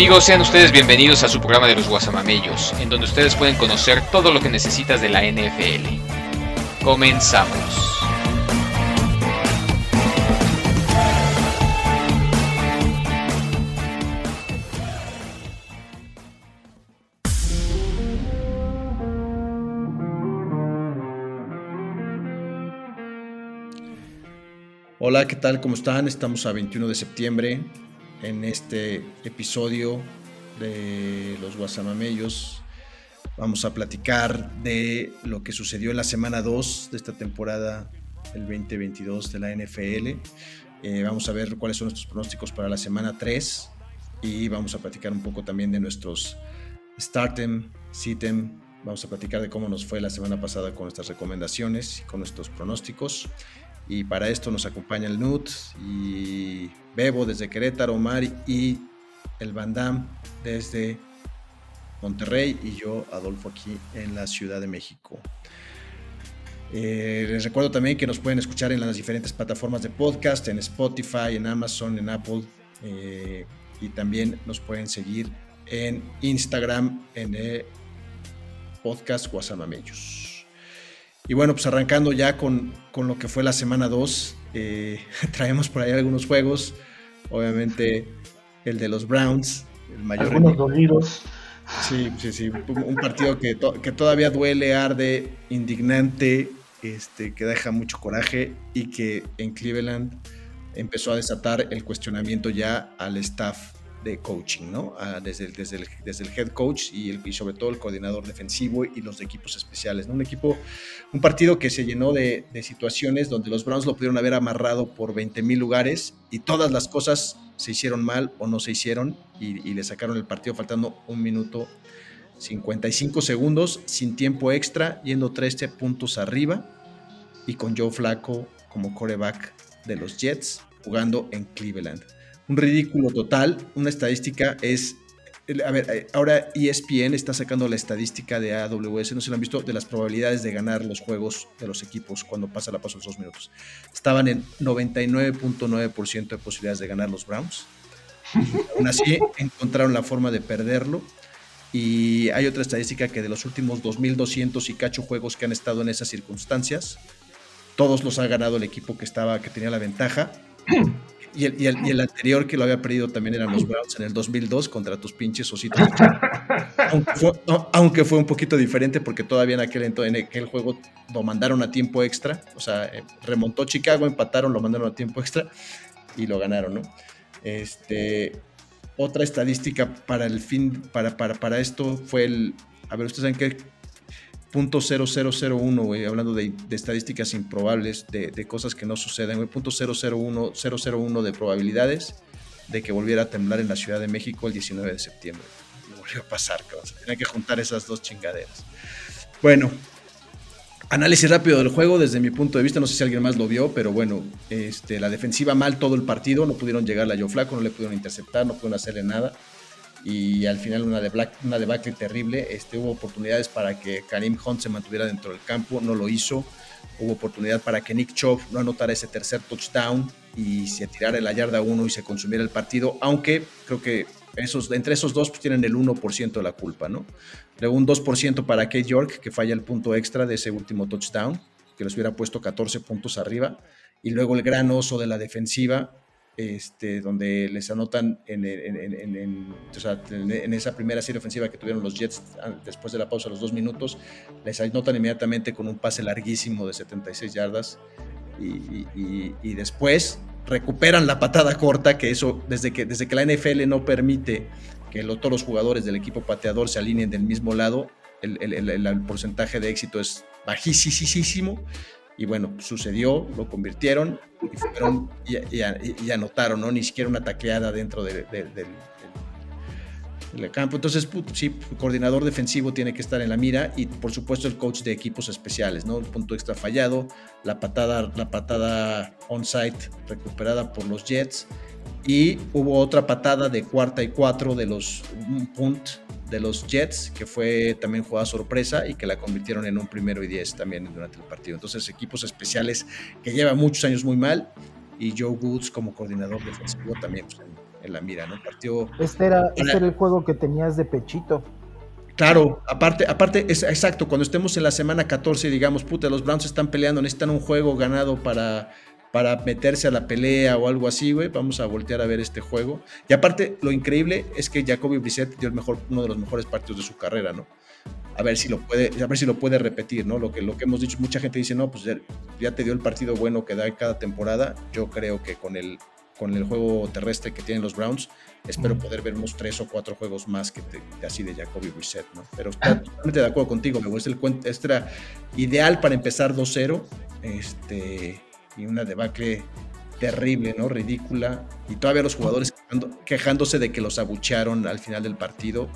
Amigos, sean ustedes bienvenidos a su programa de los Guasamamellos, en donde ustedes pueden conocer todo lo que necesitas de la NFL. Comenzamos. Hola, ¿qué tal? ¿Cómo están? Estamos a 21 de septiembre en este episodio de los Guasamamellos. Vamos a platicar de lo que sucedió en la semana 2 de esta temporada, el 2022 de la NFL. Eh, vamos a ver cuáles son nuestros pronósticos para la semana 3 y vamos a platicar un poco también de nuestros Startem, Sitem. Vamos a platicar de cómo nos fue la semana pasada con nuestras recomendaciones y con nuestros pronósticos. Y para esto nos acompaña el NUT y Bebo desde Querétaro, Omar y el Bandam desde Monterrey y yo, Adolfo, aquí en la Ciudad de México. Eh, les recuerdo también que nos pueden escuchar en las diferentes plataformas de podcast, en Spotify, en Amazon, en Apple, eh, y también nos pueden seguir en Instagram, en podcast Guasamamellos. Y bueno, pues arrancando ya con, lo que fue la semana 2, eh, traemos por ahí algunos juegos. Obviamente el de los Browns, el mayor. Algunos dolidos. Sí, sí, sí. Un partido que, que todavía duele, arde, indignante, este, que deja mucho coraje y que en Cleveland empezó a desatar el cuestionamiento ya al staff de coaching, ¿no? Ah, desde, el, desde, el, desde, el, head coach y, el, y sobre todo el coordinador defensivo y los equipos especiales, ¿no? Un equipo, un partido que se llenó de, de situaciones donde los Browns lo pudieron haber amarrado por 20 mil lugares y todas las cosas se hicieron mal o no se hicieron y, y le sacaron el partido faltando un minuto 55 segundos sin tiempo extra, yendo 13 puntos arriba y con Joe Flaco como coreback de los Jets jugando en Cleveland un ridículo total. Una estadística es a ver, eh, ahora ESPN está sacando la estadística de AWS, no se lo han visto, de las probabilidades de ganar los juegos de los equipos cuando pasa la paso los dos minutos. Estaban en 99.9% de posibilidades de ganar los Browns. Aún así, encontraron la forma de perderlo. Y hay otra estadística que de los últimos 2.200 y cacho juegos que han estado en esas circunstancias, todos los ha ganado el equipo que, estaba, que tenía la ventaja. Y el, anterior que lo había perdido también eran los Browns en el 2002 contra tus pinches ositos. aunque, fue, un poquito diferente porque todavía en aquel, en aquel juego lo mandaron a tiempo extra. O sea, eh, remontó Chicago, empataron, lo mandaron a tiempo extra y lo ganaron, ¿no? Este, otra estadística para el fin, para, para, para esto fue el. A ver, ustedes saben qué 0001, güey, hablando de, estadísticas improbables, de, cosas que no suceden, güey, punto 001, 001 de probabilidades de que volviera a temblar en la Ciudad de México el 19 de septiembre. volvió a pasar, cabrón. Tenía que juntar esas dos chingaderas. Bueno, análisis rápido del juego desde mi punto de vista, no sé si alguien más lo vio, pero bueno, este, la defensiva mal todo el partido, no pudieron llegar a Joe Flaco, no le pudieron interceptar, no pudieron hacerle nada y al final una, debacle terrible. Este, hubo oportunidades para que Karim Hunt se mantuviera dentro del campo, no lo hizo. Hubo oportunidad para que Nick Chubb no anotara ese tercer touchdown y se tirara la yarda 1 y se consumiera el partido, aunque creo que esos, entre esos dos pues, tienen el 1% de la culpa, ¿no? Luego un 2% para Kate York, que falla el punto extra de ese último touchdown, que los hubiera puesto 14 puntos arriba. Y luego el gran oso de la defensiva, este, donde les anotan en, esa primera serie ofensiva que tuvieron los Jets después de la pausa, los dos minutos, les anotan inmediatamente con un pase larguísimo de 76 yardas y, después recuperan la patada corta, que eso desde que, desde que la NFL no permite que todos los jugadores del equipo pateador se alineen del mismo lado, el, el porcentaje de éxito es bajísimo y bueno, sucedió, lo convirtieron y, fueron, y, anotaron, ¿no? Ni siquiera una tacleada dentro del, campo. Entonces, sí, el coordinador defensivo tiene que estar en la mira y por supuesto el coach de equipos especiales, ¿no? El punto extra fallado, la patada, la patada on-site recuperada por los Jets y hubo otra patada de cuarta y cuatro de los punt de los Jets, que fue también jugada sorpresa y que la convirtieron en un primero y diez también durante el partido. Entonces, equipos especiales que lleva muchos años muy mal y Joe Woods como coordinador defensivo también pues, en, la mira, ¿no? Partió. Este era, este era el juego que tenías de pechito. Claro, aparte, aparte, es exacto, cuando estemos en la semana 14 digamos, puta, los Browns están peleando, necesitan un juego ganado para para meterse a la pelea o algo así, güey. Vamos a voltear a ver este juego. Y aparte, lo increíble es que Jacoby Brissett dio el mejor, uno de los mejores partidos de su carrera, ¿no? A ver si lo puede, a ver si lo puede repetir, ¿no? Lo que, lo que hemos dicho, mucha gente dice, no, pues ya te dio el partido bueno que da cada temporada. Yo creo que con el, con el juego terrestre que tienen los Browns, espero poder ver unos tres o cuatro juegos más que así de Jacoby Brissett, ¿no? Pero totalmente de acuerdo contigo, me es el, este era ideal para empezar 2-0. Este y una debacle terrible, ¿no? Ridícula. Y todavía los jugadores quejándose de que los abuchearon al final del partido.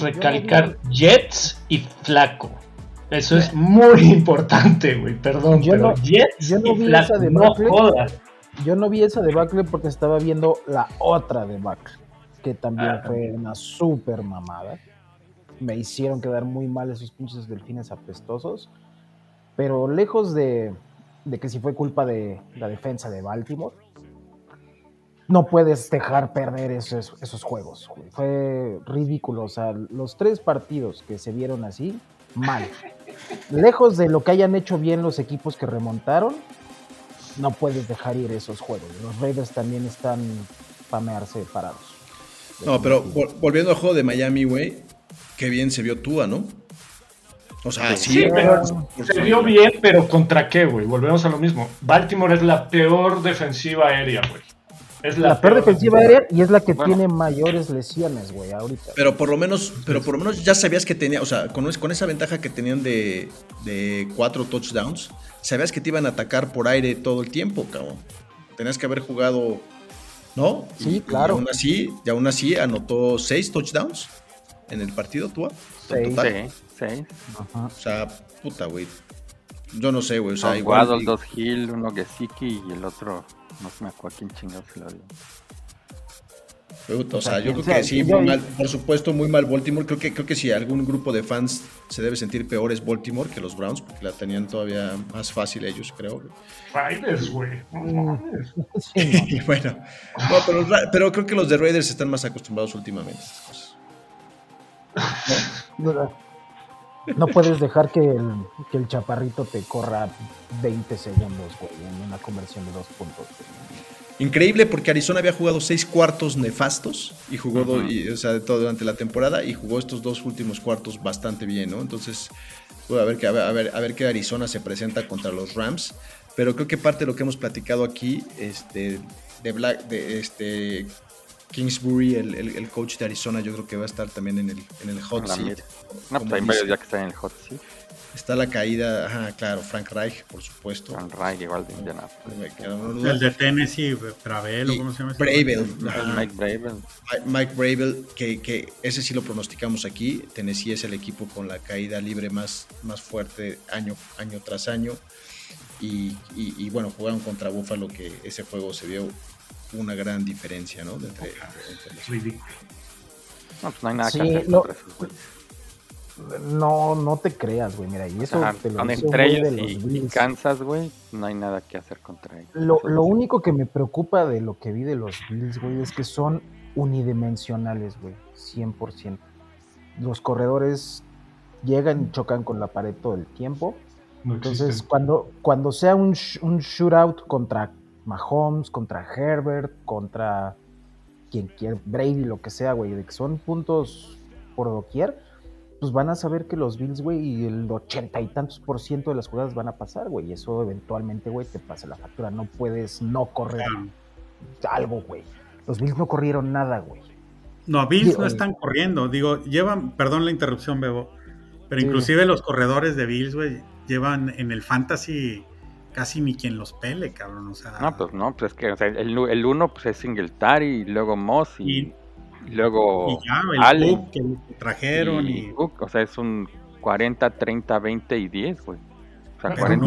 Recalcar Jets y Flaco. Eso es muy importante, güey. Perdón, yo pero no, Jets yo no vi esa debacle, Yo no vi esa debacle porque estaba viendo la otra debacle, que también ah. fue una super mamada. Me hicieron quedar muy mal esos pinches delfines apestosos. Pero lejos de, de que si fue culpa de la defensa de Baltimore, no puedes dejar perder esos, esos juegos. Fue ridículo. O sea, los tres partidos que se vieron así, mal. Lejos de lo que hayan hecho bien los equipos que remontaron, no puedes dejar ir esos juegos. Los Raiders también están pamearse parados. No, pero volviendo al juego de Miami, güey, qué bien se vio Tua, ¿no? O sea, sí, pero se vio bien, pero ¿contra qué, güey? Volvemos a lo mismo. Baltimore es la peor defensiva aérea, güey. Es la, peor, defensiva aérea y es la que tiene mayores lesiones, güey, ahorita. Pero por lo menos, pero por lo menos ya sabías que tenía, o sea, con, con esa ventaja que tenían de, de cuatro touchdowns, sabías que te iban a atacar por aire todo el tiempo, cabrón. Tenías que haber jugado, ¿no? Sí, claro. Y aún así, y aún así anotó seis touchdowns en el partido, tú. Sí, sí. O sea, puta, güey. Yo no sé, güey. O sea, no, igual. Waddle, dos Hill, uno Gesicki y el otro, no se me acuerdo quién chingado se lo dio. O sea, yo creo que sí, muy mal, por supuesto, muy mal Baltimore. Creo que, creo que si algún grupo de fans se debe sentir peor es Baltimore que los Browns, porque la tenían todavía más fácil ellos, creo. Raiders, güey. Mm. bueno, pero, creo que los de Raiders están más acostumbrados últimamente a estas cosas. No, puedes dejar que el, que el chaparrito te corra 20 segundos, güey, en una conversión de dos puntos. Increíble porque Arizona había jugado seis cuartos nefastos y jugó o sea, todo durante la temporada y jugó estos dos últimos cuartos bastante bien, ¿no? Entonces, a ver, que, a, ver, a ver qué Arizona se presenta contra los Rams. Pero creo que parte de lo que hemos platicado aquí, este, de Black, de este Kingsbury, el, coach de Arizona, yo creo que va a estar también en el, en el hot seat. No, pues hay varios ya que están en el hot seat. Está la caída, ajá, claro, Frank Reich, por supuesto. Frank Reich, igual de Indianapolis. El de Tennessee, Bravel, ¿cómo se llama? Bravel. Mike Bravel. Mike Bravel, que, que, ese sí lo pronosticamos aquí. Tennessee es el equipo con la caída libre más, más fuerte año, año tras año. Y, y, bueno, jugaron contra Buffalo, que ese juego se vio una gran diferencia, ¿no? De entre, No, pues no hay nada que hacer contra esos no, no te creas, güey. Mira, y eso te lo entre ellos y, Kansas, güey, no hay nada que hacer contra ellos. Lo, lo único que me preocupa de lo que vi de los Bills, güey, es que son unidimensionales, güey. 100%. Los corredores llegan y chocan con la pared todo el tiempo. Entonces, cuando, cuando sea un, un shootout contra Mahomes, contra Herbert, contra quien quiera, Brady, lo que sea, güey, de que son puntos por doquier, pues van a saber que los Bills, güey, y el ochenta y tantos por ciento de las jugadas van a pasar, güey. Y eso eventualmente, güey, te pasa la factura. No puedes no correr algo, güey. Los Bills no corrieron nada, güey. No, Bills no están corriendo. Digo, llevan, perdón la interrupción, Bebo, pero inclusive los corredores de Bills, güey, llevan en el fantasy casi ni quien los pele, cabrón. O sea, no, pues no, pues es que el, el uno pues es Singletary y luego Moss y luego y ya, el Cook que trajeron y, o sea, es un 40, 30, 20 y 10, güey. O sea, 40,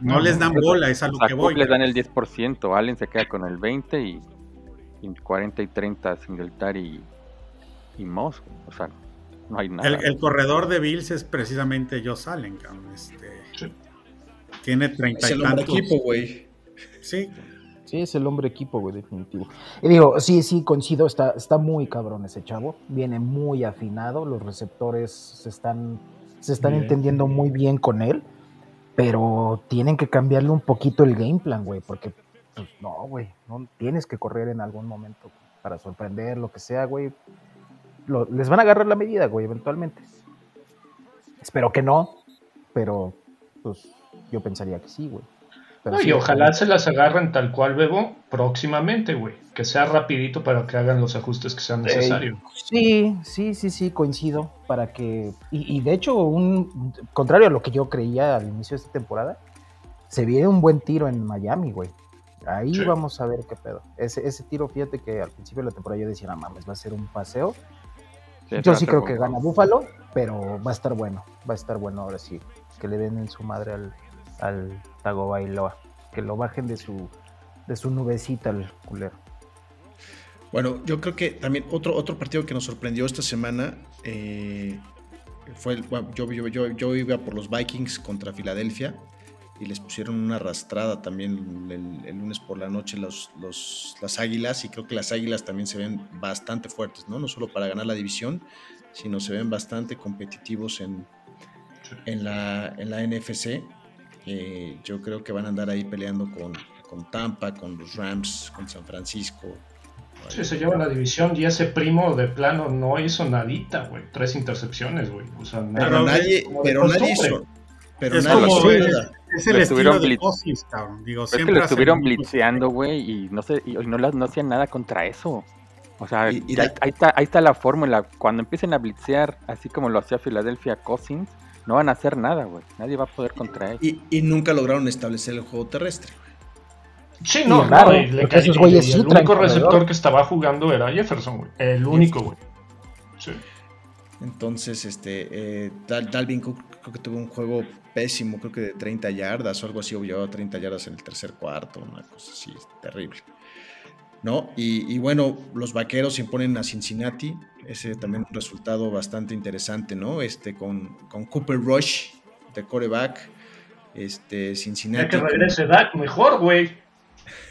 no, les dan bola, es a lo que voy. les dan el 10%, Allen se queda con el 20 y, 40 y 30 Singletary y, y Moss, o sea, no hay nada. El, corredor de Bills es precisamente Josh Allen, este, Tiene 30 es el y equipo, güey. Sí, Sí, es el hombre equipo, güey, definitivo. Y digo, sí, sí, coincido, está, está muy cabrón ese chavo. Viene muy afinado, los receptores se están, se están entendiendo muy bien con él, pero tienen que cambiarle un poquito el game plan, güey, porque, pues, no, güey, no tienes que correr en algún momento para sorprender, lo que sea, güey. les van a agarrar la medida, güey, eventualmente. Espero que no, pero, pues, yo pensaría que sí, güey y ojalá se las agarren tal cual, Bebo, próximamente, güey. Que sea rapidito para que hagan los ajustes que sean necesarios. sí, sí, sí, sí, coincido. Para que. Y, de hecho, un contrario a lo que yo creía al inicio de esta temporada, se viene un buen tiro en Miami, güey. Ahí vamos a ver qué pedo. Ese, ese tiro, fíjate que al principio de la temporada yo decía, no mames, va a ser un paseo. yo sí creo que gana Búfalo, pero va a estar bueno. Va a estar bueno ahora sí. Que le den en su madre al, al Tagovailoa, que lo bajen de su, de su nubecita al culero. Bueno, yo creo que también otro, otro partido que nos sorprendió esta semana eh, fue el, yo, yo, yo, iba por los Vikings contra Filadelfia y les pusieron una arrastrada también el, lunes por la noche los, los, las Águilas y creo que las Águilas también se ven bastante fuertes, ¿no? No solo para ganar la división, sino se ven bastante competitivos en, en, la, en la NFC eh, yo creo que van a andar ahí peleando con, con Tampa, con los Rams, con San Francisco. Sí, se lleva la división y ese primo de plano no hizo nadita, güey. Tres intercepciones, güey. O sea, pero nadie, pero nadie hizo. Pero es nadie como, es, el estilo de Cosis, Digo, es que lo estuvieron blitzeando, güey, y no sé, y no, no hacían nada contra eso. O sea, ahí, está, ahí está la fórmula. Cuando empiecen a blitzear, así como lo hacía Filadelfia Cousins, no van a hacer nada, güey. Nadie va a poder contra él. Y, nunca lograron establecer el juego terrestre, güey. Sí, no, no, el único receptor que estaba jugando era Jefferson, güey. El único, güey. Sí. Entonces, este, eh, Dalvin Cook creo que tuvo un juego pésimo, creo que de 30 yardas o algo así, o llevaba 30 yardas en el tercer cuarto, una cosa así, terrible. ¿No? Y, bueno, los vaqueros se imponen a Cincinnati, ese también un resultado bastante interesante, ¿no? Este, con, con Cooper Rush de coreback, este, Cincinnati. Ya que regrese Dak, mejor, güey.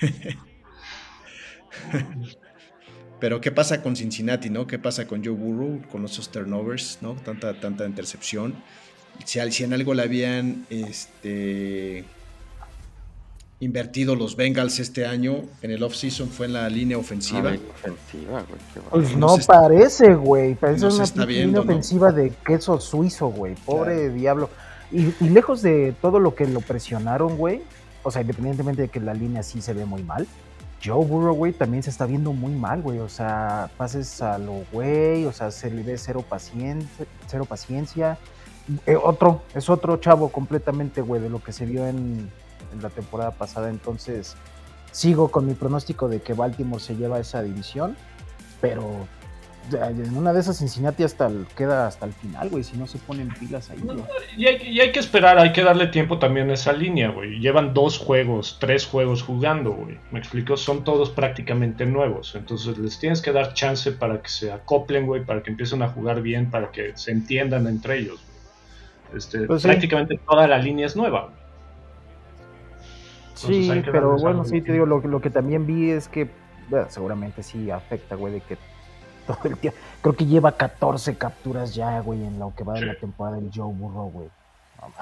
Pero ¿qué pasa con Cincinnati, no? ¿Qué pasa con Joe Burrow, con esos turnovers, no? Tanta, tanta intercepción. Si, si en algo le habían este, invertido los Bengals este año en el offseason fue en la línea ofensiva. ofensiva pues no parece, güey. Parece una línea ofensiva de queso suizo, güey. Pobre diablo. Y, y, lejos de todo lo que lo presionaron, güey. O sea, independientemente de que la línea sí se ve muy mal Joe Burrow, güey, también se está viendo muy mal, güey. O sea, pases a lo güey, o sea, se le ve cero paciencia. Cero paciencia. Eh, otro, es otro chavo completamente, güey, de lo que se vio en, en la temporada pasada. Entonces, sigo con mi pronóstico de que Baltimore se lleva esa división, pero en una de esas Cincinnati hasta queda hasta el final, güey, si no se ponen pilas ahí. y, hay, que esperar, hay que darle tiempo también a esa línea, güey. Llevan dos juegos, tres juegos jugando, güey. Me explico, son todos prácticamente nuevos. Entonces les tienes que dar chance para que se acoplen, güey, para que empiecen a jugar bien, para que se entiendan entre ellos. Este, pues prácticamente toda la línea es nueva. Sí, pero bueno, sí, te digo, lo, lo que también vi es que seguramente sí afecta, güey, de que el Creo que lleva 14 capturas ya, güey, en lo que va de la temporada del Joe Burrow, güey.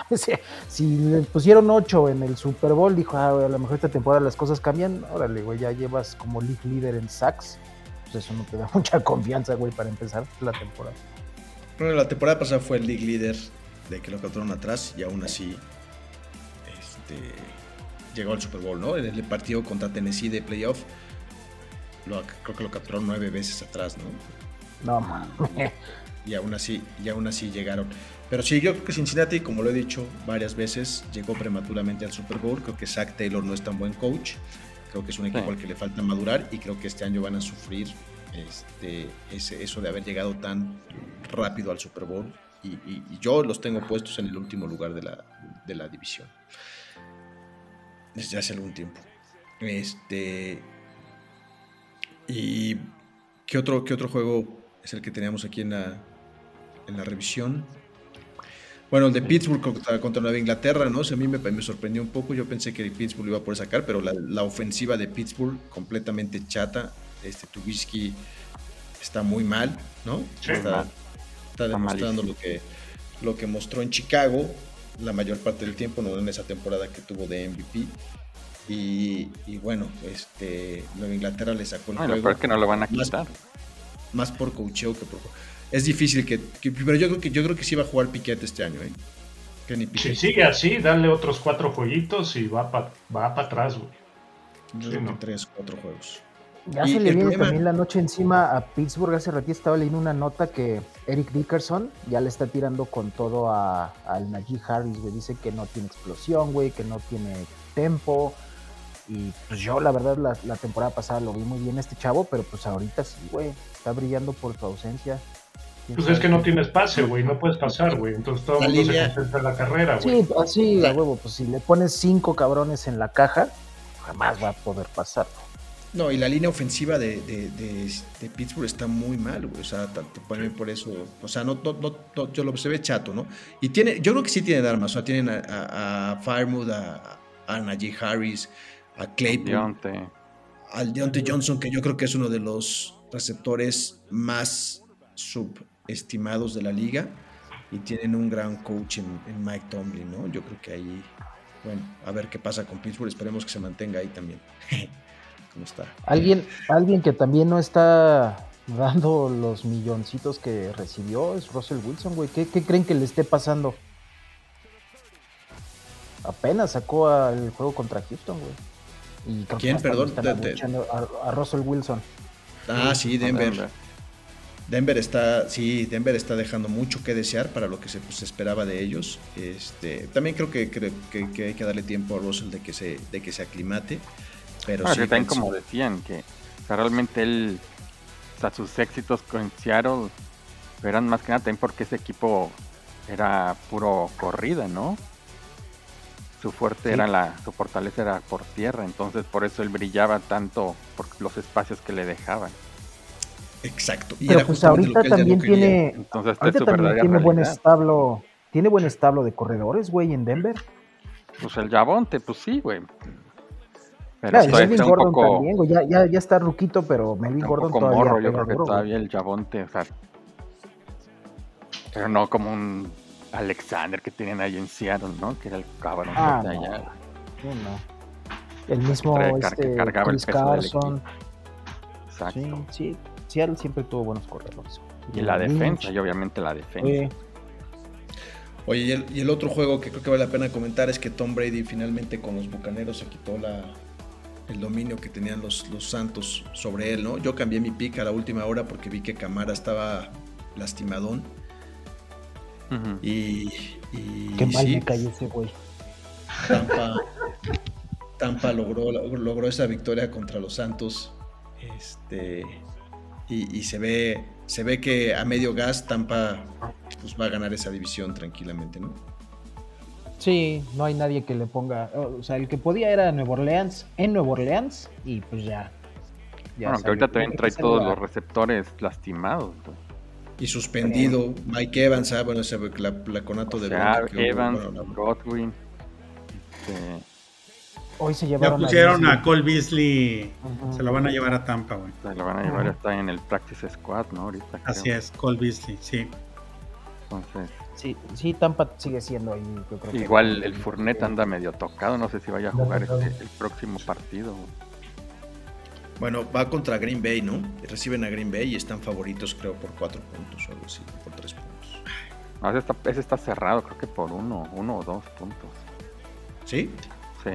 si, le pusieron 8 en el Super Bowl, dijo, ah, a lo mejor esta temporada las cosas cambian. Órale, güey, ya llevas como league leader en sacks. Pues eso no te da mucha confianza, güey, para empezar la temporada. Bueno, la temporada pasada fue el league leader de que lo capturaron atrás y aún así este, llegó al Super Bowl, ¿no? En el partido contra Tennessee de playoff creo que lo capturaron nueve veces atrás, ¿no? No, man. Y aún así, y aún así llegaron. Pero sí, yo creo que Cincinnati, como lo he dicho varias veces, llegó prematuramente al Super Bowl. Creo que Zach Taylor no es tan buen coach. Creo que es un equipo al que le falta madurar y creo que este año van a sufrir este, ese, eso de haber llegado tan rápido al Super Bowl. Y, yo los tengo puestos en el último lugar de la, de la división. Desde hace algún tiempo. Este, ¿Y qué otro, qué otro juego es el que teníamos aquí en la, en la revisión? Bueno, el de Pittsburgh contra, Nueva Inglaterra, ¿no? a mí me, me, sorprendió un poco. Yo pensé que Pittsburgh lo iba a poder sacar, pero la, ofensiva de Pittsburgh completamente chata. Este Trubisky está muy mal, ¿no? está, demostrando lo que, lo que mostró en Chicago la mayor parte del tiempo, no en esa temporada que tuvo de MVP. Y, bueno, este, Nueva Inglaterra le sacó el bueno, juego. Pero que no lo van a quitar. Más, por coacheo que por. Es difícil que, Pero yo creo que yo creo que sí va a jugar Piquet este año, ¿eh? Si sigue así, dale otros cuatro jueguitos y va para va atrás, güey. Yo creo que tres, cuatro juegos. Ya se le viene también la noche encima a Pittsburgh. Hace ratito estaba leyendo una nota que Eric Dickerson ya le está tirando con todo a, al Najee Harris, güey. Dice que no tiene explosión, güey, que no tiene tempo, y pues yo, la verdad, la, temporada pasada lo vi muy bien este chavo, pero pues ahorita sí, güey, está brillando por su ausencia. Pues es que no tienes pase, güey, no puedes pasar, güey. Entonces todo el mundo se concentra en la carrera, güey. Sí, así, a huevo, pues si le pones cinco cabrones en la caja, jamás va a poder pasar. No, y la línea ofensiva de, de, Pittsburgh está muy mal, güey. O sea, tanto por eso. O sea, no, no, yo lo se ve chato, ¿no? Y tiene, yo creo que sí tienen armas. O sea, tienen a, a, a Firemood, a, a Najee Harris, a Claypool, al Deontay Johnson, que yo creo que es uno de los receptores más subestimados de la liga. Y tienen un gran coach en, Mike Tomlin, ¿no? Yo creo que ahí, bueno, a ver qué pasa con Pittsburgh. Esperemos que se mantenga ahí también. ¿Cómo está? Alguien, alguien que también no está dando los milloncitos que recibió es Russell Wilson, güey. ¿Qué, ¿Qué, creen que le esté pasando? Apenas sacó al juego contra Houston, güey. ¿Quién? Perdón. A, Russell Wilson. Ah, sí, Denver. Denver. está, sí, Denver está dejando mucho que desear para lo que se, pues, esperaba de ellos. Este, también creo que, que, hay que darle tiempo a Russell de que se, de que se aclimate. Pero sí, también como decían, que realmente él, o sus éxitos con Seattle eran más que nada también porque ese equipo era puro corrida, ¿no? su fuerte era la, su fortaleza era por tierra, entonces por eso él brillaba tanto por los espacios que le dejaban. Exacto. Y Pero pues ahorita también tiene, entonces, ahorita también tiene buen establo, tiene buen establo de corredores, güey, en Denver. Pues el Jabonte, pues sí, güey. Pero Melvin Gordon también, güey. Ya, ya, ya, está ruquito, pero Melvin Gordon todavía. Morro, yo creo que todavía el Jabonte, o sea. Pero no como un Alexander que tienen ahí en Seattle, ¿no? Que era el cabrón ah, de allá. No, no. El mismo este, Chris Carson. Exacto. Sí, sí, Seattle siempre tuvo buenos corredores. Y, la defensa, y obviamente la defensa. Oye, y el, y el, otro juego que creo que vale la pena comentar es que Tom Brady finalmente con los Bucaneros se quitó la, el dominio que tenían los, los Santos sobre él, ¿no? Yo cambié mi pick a la última hora porque vi que Camara estaba lastimadón y, Qué mal me cayó ese güey. Tampa, logró, logró esa victoria contra los Santos. Este, y, se ve se ve que a medio gas Tampa pues, va a ganar esa división tranquilamente, ¿no? Sí, no hay nadie que le ponga. O sea, el que podía era Nuevo Orleans, en Nuevo Orleans, y pues ya. ya bueno, que ahorita también trae todos los receptores lastimados y suspendido. Mike Evans, ah, bueno, ese la, la conato de ya, Evans, Godwin. Este, Hoy se llevaron ya pusieron a, Cole Beasley, se lo van a llevar a Tampa, güey. Se lo van a llevar, está en el practice squad, ¿no? Ahorita. Así es, Cole Beasley, sí. Entonces. Sí, sí, Tampa sigue siendo ahí. igual el Fournette anda medio tocado, no sé si vaya a jugar este, el próximo partido. Bueno, va contra Green Bay, ¿no? Reciben a Green Bay y están favoritos, creo, por cuatro puntos o algo así, por tres puntos. No, ese está, ese está cerrado, creo que por uno, uno o dos puntos. ¿Sí? Sí.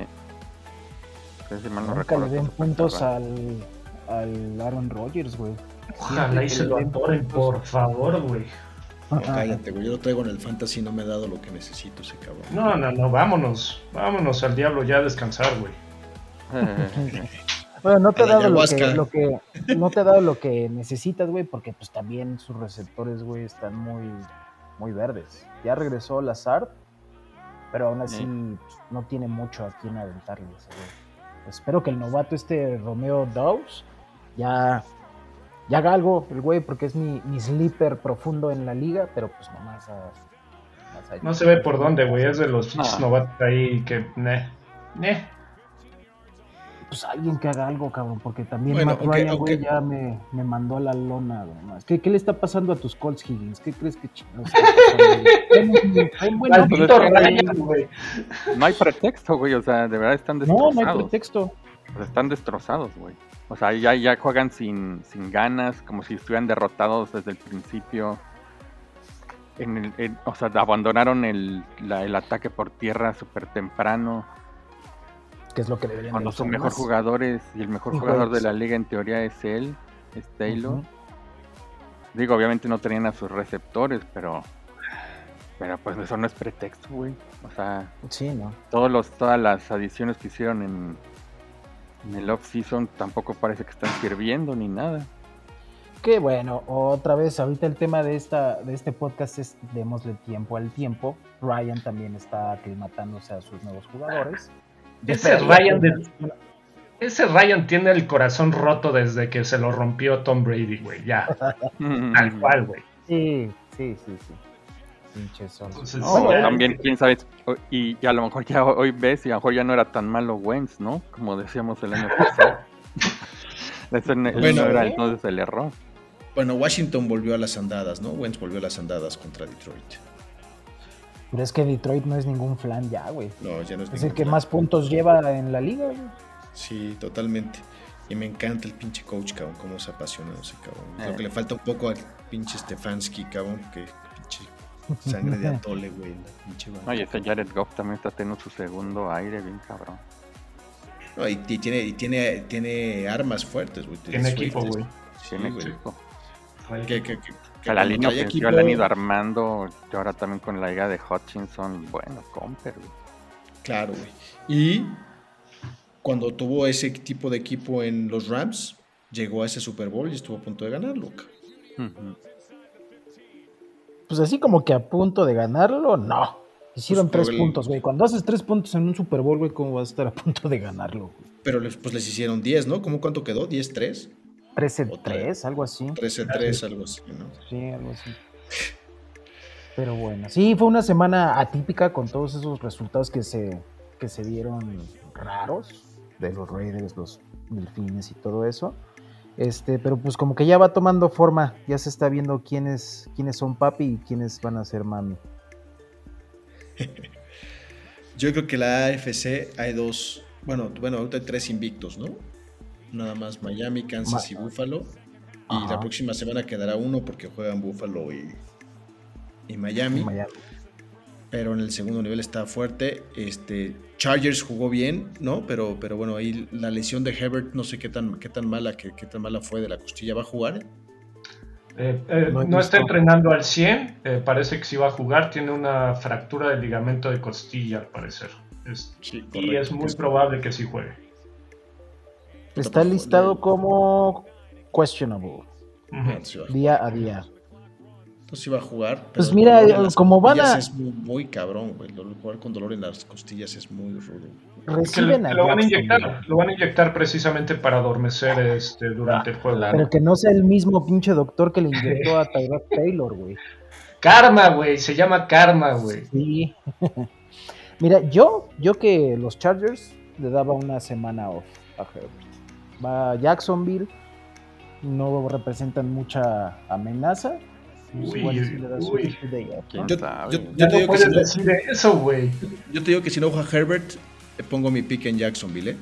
Si mal no Nunca le den puntos al, al Aaron Rodgers, güey. Ojalá y se lo atoren, por favor, güey. No, cállate, güey. Yo lo traigo en el fantasy no me ha dado lo que necesito ese cabrón. No, no, no, vámonos. Vámonos al diablo ya a descansar, güey. Bueno, no te ha dado lo que, no te ha dado lo que necesitas, güey, porque pues también sus receptores, güey, están muy, muy verdes. Ya regresó Lazard, pero aún así pues, no tiene mucho a quien aventarles, güey. Espero que el novato este Romeo Dawes ya, ya haga algo, el güey, porque es mi, mi sleeper profundo en la liga, pero pues nomás a, No se ve por dónde, güey, es de los novatos ahí que, ne, ne, pues alguien que haga algo, cabrón, porque también bueno, Matt Ryan, güey, ya me, me, mandó a la lona, güey. ¿Qué, ¿Qué, le está pasando a tus Colts, Higgins? ¿Qué crees que no, no hay pretexto, güey, o sea, de verdad están destrozados. No, no hay pretexto. están destrozados, güey. O sea, ya, ya juegan sin, sin ganas, como si estuvieran derrotados desde el principio. En el, o sea, abandonaron el, la, el ataque por tierra súper temprano que es lo que deberían Cuando son mejor jugadores y el mejor jugador de la liga en teoría es él, es Taylor. Digo, obviamente no tenían a sus receptores, pero pero pues eso no es pretexto, güey. O sea, sí, ¿no? Todos los, todas las adiciones que hicieron en, en el off-season tampoco parece que están sirviendo ni nada. Que bueno, otra vez, ahorita el tema de, esta, de este podcast es démosle tiempo al tiempo. Ryan también está aclimatándose a sus nuevos jugadores. Ese Ryan, ese Ryan tiene el corazón roto desde que se lo rompió Tom Brady, güey. Ya. Tal cual, güey. Sí, sí, sí, sí. También, quién sabe, y, a lo mejor ya hoy ves y a lo mejor ya no era tan malo Wentz, ¿no? Como decíamos el año pasado. Ese no era entonces el error. Bueno, Washington volvió a las andadas, ¿no? Wentz volvió a las andadas contra Detroit. Pero es que Detroit no es ningún flan ya, güey. No, ya no es Es el que más puntos lleva en la liga, güey. Sí, totalmente. Y me encanta el pinche coach, cabrón, cómo se apasiona ese cabrón. Creo eh. que le falta un poco al pinche Stefanski, cabrón, que pinche sangre de atole, güey. Pinche Oye, este Jared Goff también está teniendo su segundo aire, bien cabrón. No, y, tiene, y tiene, tiene armas fuertes, güey. Tiene equipo, güey. tiene equipo. Que, que, que la línea ofensiva la han ido armando. Y ahora también con la liga de Hutchinson. Bueno, Comper, Claro, güey. Y cuando tuvo ese tipo de equipo en los Rams, llegó a ese Super Bowl y estuvo a punto de ganarlo. Pues así como que a punto de ganarlo, no. Hicieron Pues, tres el- puntos, güey. Cuando haces tres puntos en un Super Bowl, güey, ¿cómo vas a estar a punto de ganarlo? güey? Pero les, pues les hicieron 10, ¿no? ¿Cómo cuánto quedó? ¿10-3? 13-3, algo así. 13-3, algo así, ¿no? Sí, algo así. Pero bueno, sí, fue una semana atípica con todos esos resultados que se, que se dieron raros de los Raiders, los Delfines y todo eso. Este, pero pues como que ya va tomando forma, ya se está viendo quiénes, quiénes son papi y quiénes van a ser mami. Yo creo que la AFC hay dos, bueno, bueno, ahorita hay tres invictos, ¿no? Nada más Miami, Kansas y Buffalo. Y Ajá. la próxima semana quedará uno porque juegan Buffalo y, y Miami. Miami. Pero en el segundo nivel está fuerte. Este, Chargers jugó bien, ¿no? Pero, pero bueno, ahí la lesión de Herbert, no sé qué tan, qué tan mala, qué, qué tan mala fue de la costilla. ¿Va a jugar? Eh, eh, No está entrenando al 100, eh, parece que sí va a jugar, tiene una fractura del ligamento de costilla al parecer. Es- Sí, y es muy probable que sí juegue. Está listado como questionable, día a día. Entonces iba a jugar. Pues mira, las como van costillas a- Es muy, muy cabrón, güey. Jugar con dolor en las costillas es muy rudo. Reciben a lo van a inyectar, lo van a inyectar precisamente para adormecer este, durante el juego. Pero que no sea el mismo pinche doctor que le inyectó a Tyrod Taylor, güey. Karma, güey, se llama karma, güey. Sí. Mira, yo, yo que los Chargers le daba una semana off a Herbert. Va a Jacksonville, no representan mucha amenaza. Pues Uy, le uy. te no digo que puedes si no, decir eso, güey. yo te digo que si no juega Herbert, eh, pongo mi pick en Jacksonville, ¿eh?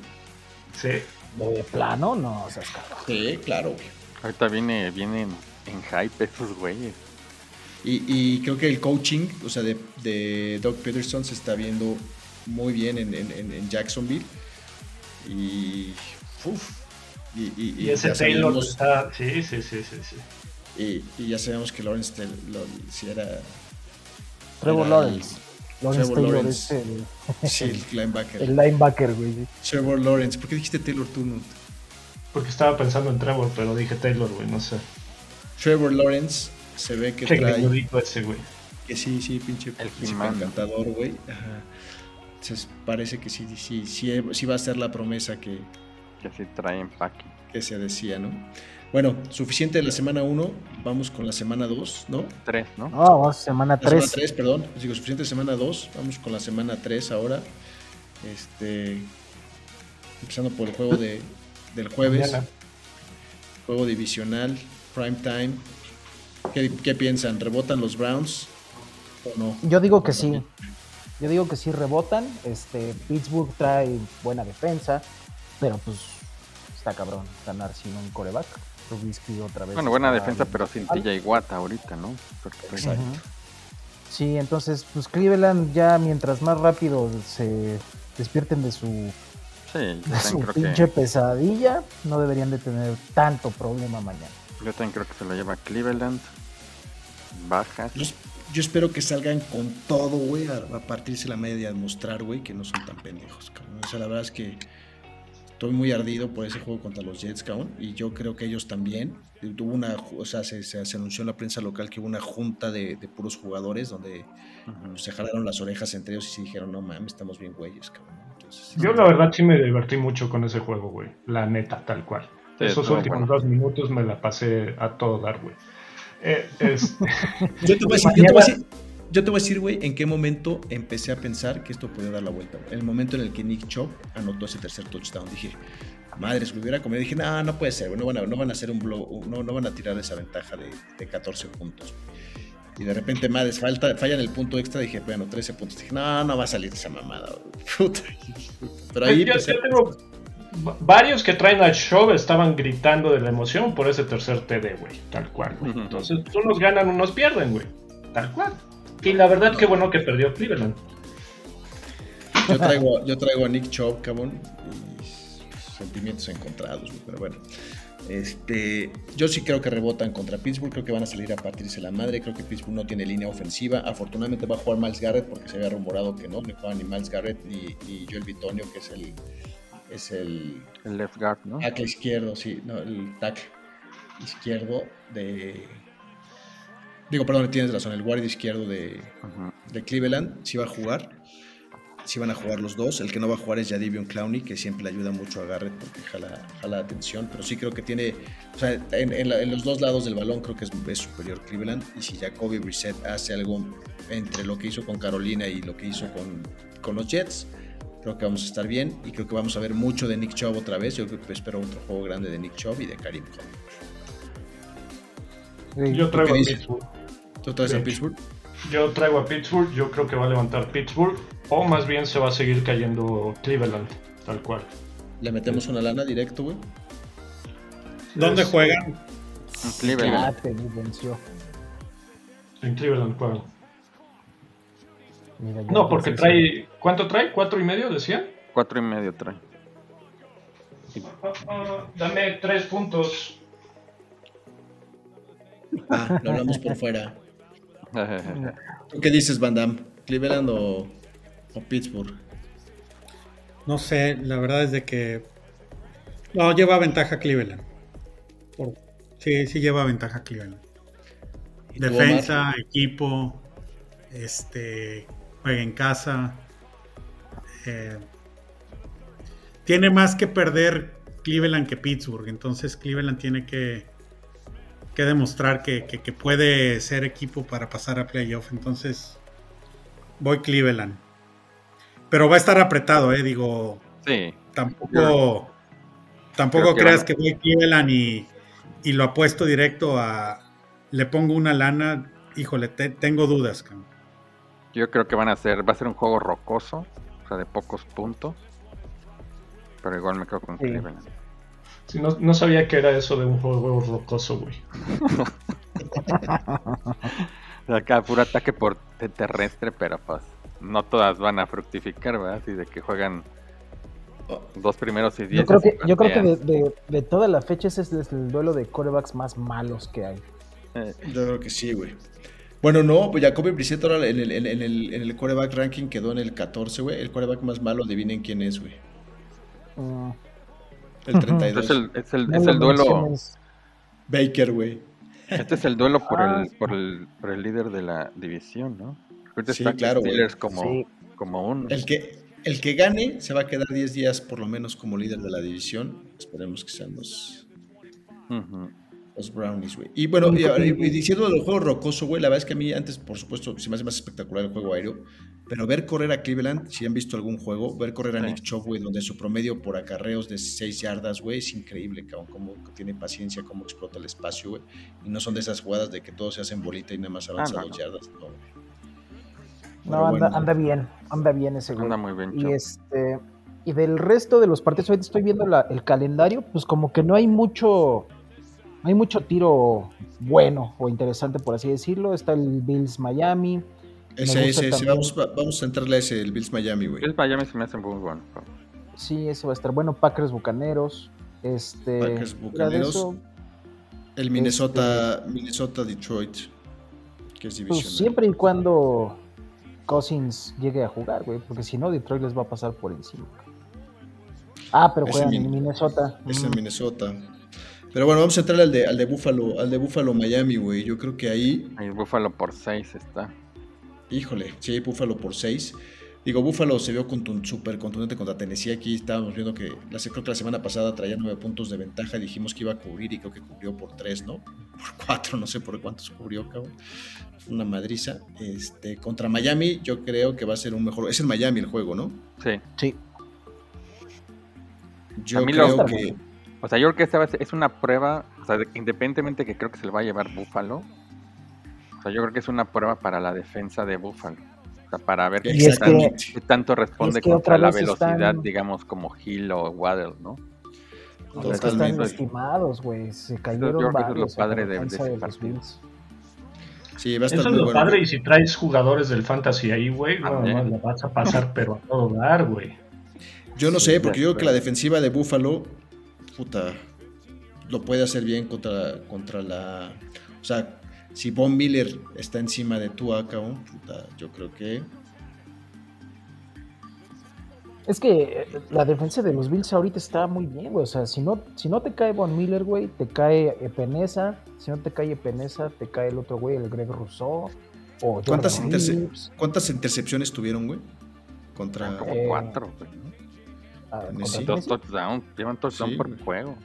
Sí. De plano, no, seas cabrón. Sí, claro, güey. Ahorita viene, vienen en hype esos güeyes. Y, y creo que el coaching, o sea, de, de Doug Peterson se está viendo muy bien en, en- en- Jacksonville. Y. uf, y, y- Y ese Taylor sabíamos- está. Sí, sí, sí, sí. sí. Y, y ya sabemos que Lawrence Taylor- lo- si era. Trevor era el- Lawrence. Trevor Taylor Lawrence. es el, Sí, el linebacker. el linebacker, güey. Trevor Lawrence. ¿Por qué dijiste Taylor tú? no? Porque estaba pensando en Trevor, pero dije Taylor, güey, no sé. Trevor Lawrence se ve que Qué trae. ese, güey. Que sí, sí, pinche, El pinche encantador, güey. Ajá. Entonces parece que sí, sí, sí, sí va a ser la promesa que, Que traen paqui. que se decía, ¿no? Bueno, suficiente de la semana 1, vamos con la semana 2, ¿no? Tres, ¿no? No, vamos, semana La semana 3. 3, perdón. Digo, suficiente semana 2, vamos con la semana 3 ahora. Este. Empezando por el juego de, del jueves. Mañana. Juego divisional, prime time. ¿Qué, qué piensan? ¿Rebotan los Browns o no? Yo digo que sí. Yo digo que sí rebotan. Este, Pittsburgh trae buena defensa, pero pues está cabrón ganar sin un coreback. Trubisky otra vez. Bueno, buena defensa, pero sin. TJ Watt ahorita, ¿no? Perfecto. Sí, entonces, pues Cleveland ya mientras más rápido se despierten de su, Sí, yo de también, su creo pinche que, pesadilla, no deberían de tener tanto problema mañana. yo también creo que se lo lleva Cleveland. Bajas. Yo, yo espero que salgan con todo, güey, a, a partirse la media, a demostrar, güey, que no son tan pendejos, cabrón. O sea, la verdad es que estoy muy ardido por ese juego contra los Jets, cabrón, y yo creo que ellos también. Tuvo una, o sea, se, se- se anunció en la prensa local que hubo una junta de, de puros jugadores donde Ujú. se jalaron las orejas entre ellos y se dijeron, no mames, estamos bien güeyes, cabrón. Entonces, Yo la verdad sí me divertí mucho con ese juego, güey. La neta, tal cual. Sí, Esos últimos bueno. dos minutos me la pasé a todo dar, güey. Eh, es- Yo te voy a decir, yo te voy a decir, güey, en qué momento empecé a pensar que esto podía dar la vuelta. güey. El momento en el que Nick Chop anotó ese tercer touchdown. Dije, madres, me hubiera comido. Dije, no, no puede ser, güey. No van a, no van a hacer un blow, no, no van a tirar esa ventaja de, de 14 puntos. Y de repente, madres, falta, fallan el punto extra. Dije, bueno, 13 puntos. Dije, no, no va a salir esa mamada, güey. Puta. Pero ahí yo, yo tengo va- varios que traen al show estaban gritando de la emoción por ese tercer TD, güey. Tal cual, güey. Entonces, unos ganan, unos pierden, güey. Tal cual. Y la verdad, qué bueno que perdió Cleveland. Yo traigo, yo traigo a Nick Chubb, cabrón, y sentimientos encontrados, pero bueno. Este, yo sí creo que rebotan contra Pittsburgh, creo que van a salir a partirse la madre, creo que Pittsburgh no tiene línea ofensiva, afortunadamente va a jugar Miles Garrett porque se había rumorado que no, no juega ni Miles Garrett ni, ni Joel Bitonio, que es el, es el El left guard, ¿no? tackle izquierdo, sí, no, el tackle izquierdo de, Digo, perdón, tienes razón, el guardia izquierdo de, de Cleveland sí va a jugar. Sí van a jugar los dos. El que no va a jugar es Jadivion Clowney, que siempre le ayuda mucho a Garrett porque jala, jala atención. Pero sí creo que tiene. O sea, en, en la- en los dos lados del balón creo que es, es superior Cleveland. Y si Jacoby Brissett hace algo entre lo que hizo con Carolina y lo que hizo con, con los Jets, creo que vamos a estar bien. Y creo que vamos a ver mucho de Nick Chubb otra vez. Yo creo que espero otro juego grande de Nick Chubb y de Karim Hunt. Sí. Yo traigo ¿Tú traes a. Pittsburgh? Yo traigo a Pittsburgh. Yo creo que va a levantar Pittsburgh. O más bien se va a seguir cayendo Cleveland, tal cual. Le metemos una lana directo, güey. ¿Dónde juegan? En Ah, Cleveland. te venció. En Cleveland ya No, porque trae. ¿Cuánto trae? ¿Cuatro y medio decían? Cuatro y medio trae. Ah, ah, dame tres puntos. Ah, lo hablamos por fuera. ¿Tú qué dices, Van Damme? ¿Cleveland o, o Pittsburgh? No sé, la verdad es de que. No, lleva ventaja Cleveland. Por- Sí, sí lleva ventaja Cleveland. ¿Y tú, Defensa, Omar? equipo, este, juega en casa. eh, tiene más que perder Cleveland que Pittsburgh, entonces Cleveland tiene que, que demostrar que, que- que puede ser equipo para pasar a playoff, entonces voy Cleveland. Pero va a estar apretado, eh, digo, Sí. tampoco, tampoco Creo creas que voy Cleveland y, y lo apuesto directo a. Le pongo una lana. Híjole, te- tengo dudas. cabrón. Yo creo que van a ser, va a ser un juego rocoso, o sea, de pocos puntos. Pero igual me quedo con Sí. Cleveland. Sí, no, no sabía que era eso de un juego rocoso, güey. Acá puro ataque por te- terrestre, pero pues no todas van a fructificar, ¿verdad? Así de que juegan dos primeros y diez. Yo creo que, yo creo que de, de- de toda la fecha ese es el duelo de corebacks más malos que hay. Eh, Yo creo que sí, güey. Bueno, no, pues Jacoby Brissett ahora en el, en, en el, en el quarterback ranking quedó en el 14, güey. El quarterback más malo, adivinen quién es, güey. Mm, El 32. es el, es el, no es el duelo. Baker, güey. Este es el duelo por Ah, el, por el, por el líder de la división, ¿no? Ahorita Sí, claro. Steelers como, Sí. como uno. El que, el que gane se va a quedar 10 días por lo menos como líder de la división. Esperemos que sean los. Los Brownies, güey. Y bueno, y, diciendo del juego rocoso, güey, la verdad es que a mí antes, por supuesto, se me hace más espectacular el juego aéreo. Pero ver correr a Cleveland, si han visto algún juego, ver correr a Sí. Nick Chubb, güey, donde su promedio por acarreos de 6 yardas, güey, es increíble, cabrón. Cómo tiene paciencia, cómo explota el espacio, güey. Y no son de esas jugadas de que todos se hacen bolita y nada más avanza Ah, no, dos no. yardas. No, güey. No, Pero anda, bueno. anda bien, anda bien ese güey. Anda muy bien, Y este y del resto de los partidos, ahorita estoy viendo la- el calendario, pues como que no hay mucho, hay mucho tiro bueno o interesante por así decirlo. Está el Bills Miami. Ese, ese, ese. Vamos, va- vamos a entrarle a ese, el Bills Miami, güey. El Miami se me hace muy bueno. Sí, ese va a estar bueno. Packers Bucaneros. Este, Packers, Bucaneros. eso, El Minnesota, Minnesota Detroit, que es pues divisional. siempre y cuando Cousins llegue a jugar, güey, porque si no Detroit les va a pasar por encima. Ah, pero juegan en Minnesota. Es en Mm. Minnesota. Pero bueno, vamos a entrar al de, al de Buffalo, al de Buffalo Miami, güey. Yo creo que ahí, Ahí Buffalo por 6 está. híjole, sí, Buffalo por 6. Digo, Buffalo se vio contun- súper contundente contra Tennessee. Aquí estábamos viendo que la, creo que la semana pasada traía 9 puntos de ventaja. Dijimos que iba a cubrir y creo que cubrió por 3, ¿no? Por 4, no sé por cuántos cubrió, cabrón. Fue Una madriza. Este, contra Miami, yo creo que va a ser un mejor. Es en Miami el juego, ¿no? Sí. Sí. Yo creo que. O sea, yo creo que esta vez es una prueba, o sea, de- independientemente que creo que se le va a llevar Buffalo. O sea, yo creo que es una prueba para la defensa de Buffalo. O sea, para ver qué, es que- tan- tanto responde que contra la velocidad, están- digamos, como Hill o Waddle, ¿no? Es que están lastimados, güey. Se cayeron yo creo que eso es lo varios padre de- de defensa ese partido. Bills. Sí, va a estar Eso es lo bueno. padre, y si traes jugadores del fantasy ahí, güey, no, También. no, la vas a pasar, pero a todo dar, güey. Yo no Sí, sé, porque yo creo que la defensiva de Buffalo, puta, lo puede hacer bien contra, contra la. O sea, si Von Miller está encima de Tua, cabrón, puta, yo creo que. Es que eh, la defensa de los Bills ahorita está muy bien, güey. O sea, si no, si no te cae Von Miller, güey, te cae Epenesa. Si no te cae Epenesa, te cae el otro güey, el Greg Rousseau. O ¿Cuántas, interce-. ¿Cuántas intercepciones tuvieron, güey? Contra. Como Eh, cuatro, güey. Ah, Dos Tennessee. touchdowns, llevan touchdown Sí, por juego.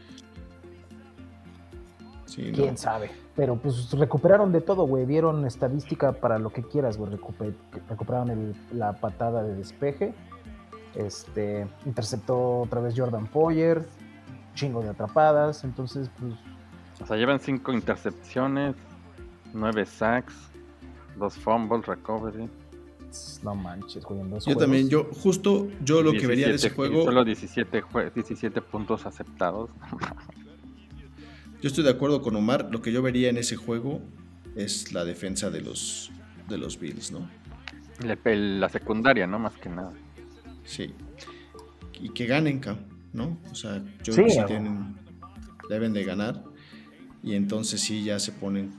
Sí, no. Quién sabe. Pero pues recuperaron de todo, güey. Vieron estadística para lo que quieras, güey. Recupe- recuperaron el- la patada de despeje. Este interceptó otra vez Jordan Poyer. Chingo de atrapadas. Entonces, pues. O sea, llevan cinco intercepciones, nueve sacks, dos fumbles, recovery. No manches, güey. en dos Yo juegos. también, yo, justo yo lo que vería de ese 17 juego. Solo 17, jue- 17 puntos aceptados. Yo estoy de acuerdo con Omar. Lo que yo vería en ese juego es la defensa de los, de los Bills, ¿no? La secundaria, ¿no? Más que nada. Sí. Y que ganen, ¿no? O sea, yo Sí, creo que sí a- tienen, deben de ganar. Y entonces sí ya se ponen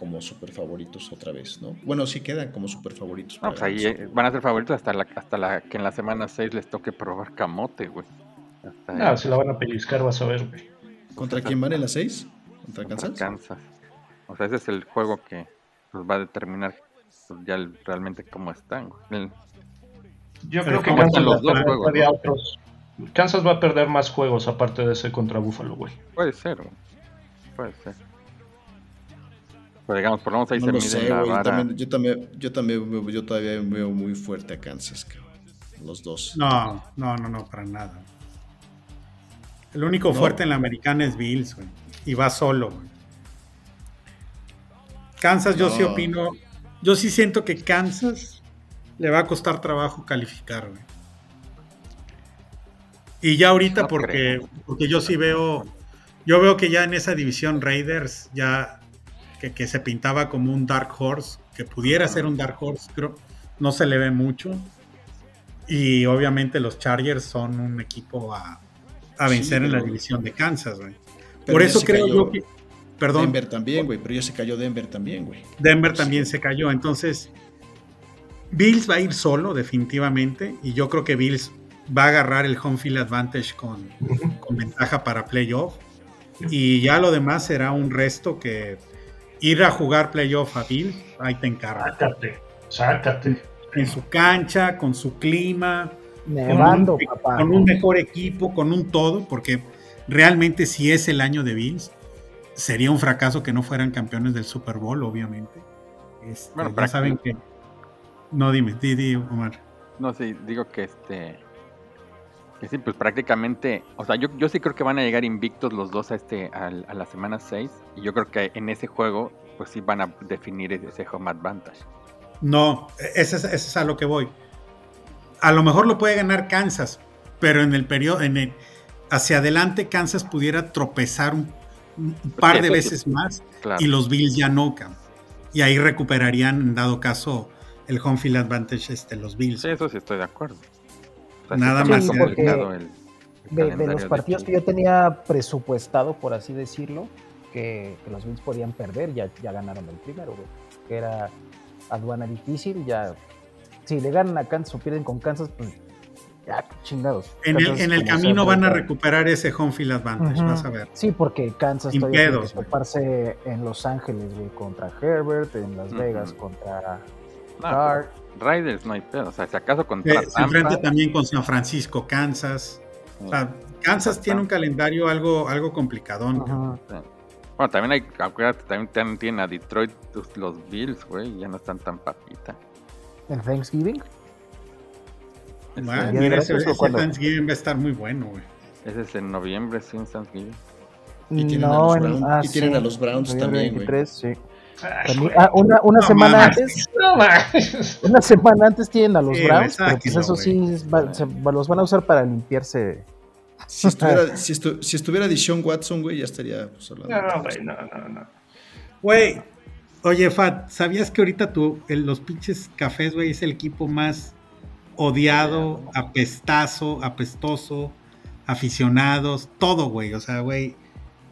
como super favoritos otra vez, ¿no? Bueno, sí quedan como super favoritos. No, pues ahí eh, van a ser favoritos hasta la, hasta la que en la semana 6 les toque probar camote, güey. Hasta No, ahí, se la van a pellizcar, vas a ver, güey. ¿Contra quién van en las seis? ¿Contra contra Kansas? Kansas. O sea, ese es el juego que pues, va a determinar pues, ya el- realmente cómo están. güey. El- Yo creo que ¿cómo Kansas los dos juegos, no? otros. Kansas va a perder más juegos aparte de ese contra Buffalo, güey. puede ser, güey. Puede ser. Pero digamos, por lo menos ahí No se lo mide sé, la güey. Yo también, yo también, yo también, veo- yo todavía veo muy fuerte a Kansas, cabrón. Los dos. No, no, no, no, para nada. El único No. fuerte en la americana es Bills, güey. Y va solo, güey. Kansas, yo sí No. opino. Yo sí siento que Kansas le va a costar trabajo calificar, güey. Y ya ahorita, No porque, creo. porque yo sí veo. Yo veo que ya en esa división Raiders, ya que, que se pintaba como un Dark Horse, que pudiera ser un Dark Horse, creo, no se le ve mucho. Y obviamente los Chargers son un equipo a, a Sí, vencer en la división de Kansas, güey. Por eso creo cayó yo que. Perdón, Denver también, güey. Pero ya se cayó Denver también, güey. Denver también se cayó. Entonces, Bills va a ir solo, definitivamente. Y yo creo que Bills va a agarrar el home field advantage con, con ventaja para playoff. Y ya lo demás será un resto que ir a jugar playoff a Bills, ahí te encargo. Sácate, sácate. En su cancha, con su clima, Nevando, con un, papá. con un mejor equipo, con un todo, porque realmente si es el año de Bills, sería un fracaso que no fueran campeones del Super Bowl, obviamente. Este, Bueno, ya saben que... No, dime, di, di, Omar. No, sí, digo que este. Sí, pues prácticamente. O sea, yo, yo sí creo que van a llegar invictos los dos a, este, al- a la semana 6. Y yo creo que en ese juego, pues sí van a definir ese home advantage. No, ese es, ese es a lo que voy. A lo mejor lo puede ganar Kansas, pero en el periodo, en el, hacia adelante Kansas pudiera tropezar un, un par Sí, de sí. veces más Claro. y los Bills ya no. Y ahí recuperarían, en dado caso, el home field advantage este, los Bills. Sí, eso sí estoy de acuerdo. Sí Nada más complicado el- el de, los partidos que yo tenía presupuestado, por así decirlo, que, que los Bills podían perder, ya, ya ganaron el primero, güey. Que era aduana difícil, ya. Si le ganan a Kansas o pierden con Kansas, pues ya, chingados. En el, en el camino van a recuperar ese home field advantage, vas a ver. Sí, porque Kansas Sin todavía tiene que toparse en Los Ángeles, güey, contra Herbert, en Las. Vegas contra No, Carr. Raiders no hay pedo. O sea, si acaso Se, contra se enfrenta Tampa, también con San Francisco, Kansas. O sea, Kansas tiene un calendario algo, algo complicadón. Bueno, también hay, acuérdate, también, también tienen a Detroit los, los Bills, güey, ya no están tan papita. En Thanksgiving. Ah, ¿El día de mira, ese, ese? Thanksgiving va a estar muy bueno, güey. Ese es en noviembre, sí, en Thanksgiving. Y tienen a los en- Browns- ah, y tienen sí, a los Browns noviembre también, güey. 23, sí. También- ah, una, una No semana mames. antes, No mames. una semana antes tienen a los Sí, Browns, pero pues eso sí, es- va- se- los van a usar para limpiarse. Si estuviera, si, estu- si estuviera Dishon Watson, güey, ya estaría pues, hablando. No, güey, no, no, no. Güey, oye, Fat, ¿sabías que ahorita tú, el- los pinches cafés, güey, es el equipo más odiado, apestazo, apestoso, aficionados, todo, güey? O sea, güey,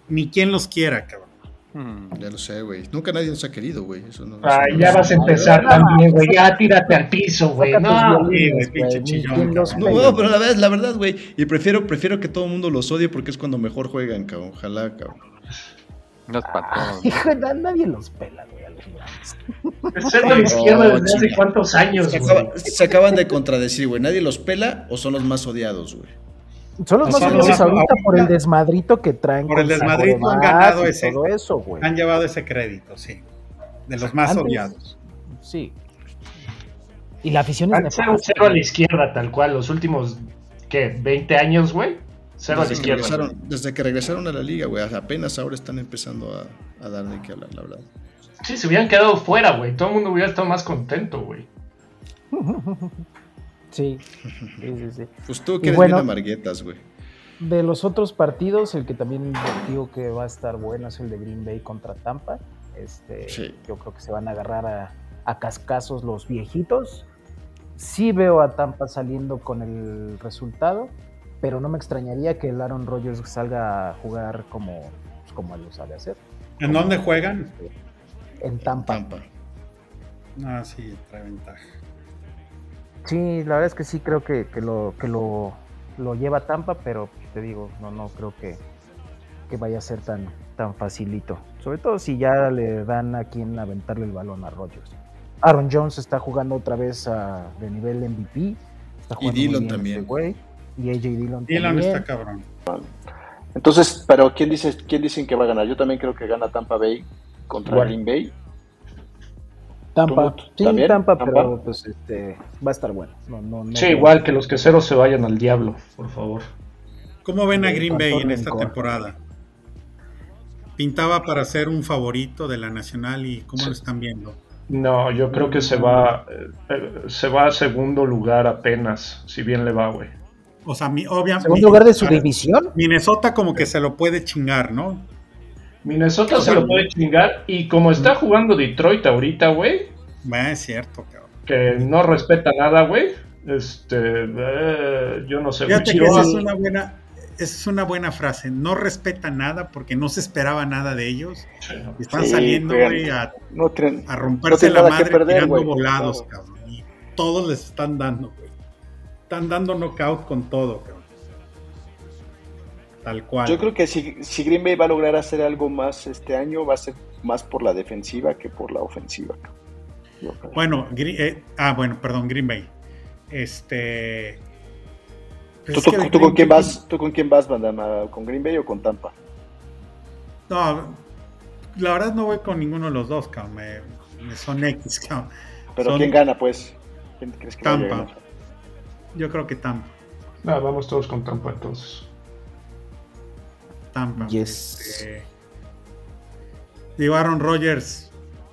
ni quien los quiera, cabrón. Hmm. Ya lo sé, güey. Nunca nadie nos ha querido, güey. Eso no, Ay, eso ya no- vas a empezar también, güey. Ya tírate al piso, güey. No, güey, pinche chillón. No, pero la verdad, la verdad, güey. Y prefiero, prefiero que todo el mundo los odie porque es cuando mejor juegan, cabrón. Ojalá, cabrón. No es para todos. Hijo, na- nadie los pela, güey, a los Browns. Es ser de la izquierda No, desde hace cuántos años, Se, acaba- se acaban de contradecir, güey. ¿Nadie los pela o son los más odiados, güey? Son los más los- ahorita por el desmadrito que traen. Por el desmadrito han ganado ese- Todo eso, güey. Han llevado ese crédito, sí. De los más Antes- odiados. Sí. Y la afición es Han sido nefasta, cero a la izquierda, tal cual. Los últimos, ¿qué? ¿20 años, güey? Cero a la Desde que, izquierda. regresaron, desde que regresaron a la liga, güey. Apenas ahora están empezando a, a dar de qué hablar, la verdad. Sí, se hubieran quedado fuera, güey. Todo el mundo hubiera estado más contento, güey. Sí, sí, sí, sí. Pues tú que eres bueno- bien amarguetas, güey. De los otros partidos, el que también digo que va a estar bueno es el de Green Bay contra Tampa. Este, Sí. Yo creo que se van a agarrar a, a cascazos los viejitos. Sí veo a Tampa saliendo con el resultado, pero no me extrañaría que el Aaron Rodgers salga a jugar como, pues, como él lo sabe hacer. ¿En dónde juegan? En Tampa. Tampa. Ah, sí, trae ventaja. Sí, la verdad es que sí creo que, que lo, que lo, lo lleva Tampa, pero te digo, no, no creo que, que vaya a ser tan, tan facilito. Sobre todo si ya le dan a quien aventarle el balón a Rodgers. Aaron Jones está jugando otra vez a- de nivel MVP. Está jugando muy Dillon también. este y AJ Dillon Dylan también. está cabrón. Entonces, pero ¿quién, dice, ¿quién dicen que va a ganar? Yo también creo que gana Tampa Bay contra. Green Bay. Tampa. ¿Tú, Sí, también? Tampa, ¿Tampa? pero pues este va a estar bueno. No, no, no Sí, igual que los queseros se vayan al diablo, por favor. ¿Cómo ven a Green Bay en esta temporada? Pintaba para ser un favorito de la Nacional y ¿cómo lo están viendo? No, yo creo que se va, eh, eh, se va a segundo lugar apenas, si bien le va, güey. O sea, mi, obviamente. Segundo lugar de su división. Minnesota como que se lo puede chingar, ¿no? Minnesota se lo puede chingar y como está jugando Detroit ahorita, güey, es cierto, cabrón. que no respeta nada, güey. Este, eh, yo no sé. Fíjate que esa es una buena, esa es una buena frase. No respeta nada porque no se esperaba nada de ellos. Y Están Sí, saliendo, güey, a, No tienen, a no romperse la madre perder, tirando volados, Claro. cabrón. Y todos les están dando, güey. Están dando knockout con todo, cabrón. Tal cual. Yo creo que si, si Green Bay va a lograr hacer algo más este año, va a ser más por la defensiva que por la ofensiva. Bueno, eh, ah, bueno, perdón, Green Bay. Este. pues ¿Tú, es que tú- con quién Bay- vas, ¿Tú con quién vas, Bandama? ¿Con Green Bay o con Tampa? No, la verdad no voy con ninguno de los dos, cabrón. Me, me son X, cabrón. ¿Pero Son quién gana, pues? ¿Quién crees que Tampa. Yo creo que Tampa. No, vamos todos con Tampa entonces. Tampa. Yes. Este, digo, Aaron Rodgers,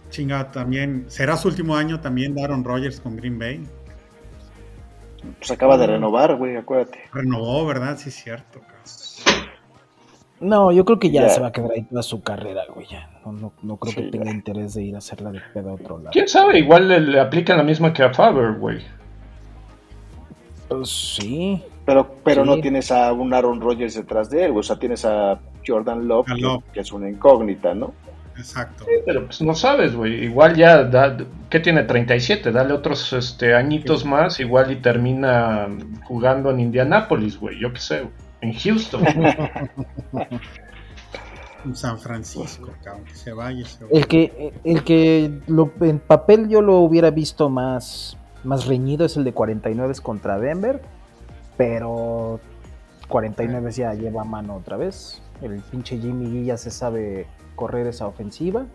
chingado también. ¿Será su último año también de Aaron Rodgers con Green Bay? Pues acaba de renovar, güey, acuérdate. Renovó, ¿verdad? Sí, es cierto, cabrón. No, yo creo que ya, Ya. se va a quedar ahí toda su carrera, güey. Ya. No, no, no creo Sí, que tenga ya. interés de ir a hacerla de pedo a otro lado. ¿Quién sabe? Igual le, le aplican la misma que a Faber, güey. Pues sí. Pero, pero Sí. no tienes a un Aaron Rodgers detrás de él, o sea, tienes a Jordan Love, A que, Love. que es una incógnita, ¿no? Exacto. Pero pues no sabes, güey. Igual ya, da, ¿qué tiene? 37. Dale otros este, añitos más. Igual y termina jugando en Indianápolis, güey. Yo qué sé. En Houston. En San Francisco, cabrón. Que se vaya. Se vaya. El que, el que lo, en papel yo lo hubiera visto más, más reñido es el de 49 contra Denver, pero 49 ya lleva mano otra vez. El pinche Jimmy G ya se sabe correr esa ofensiva.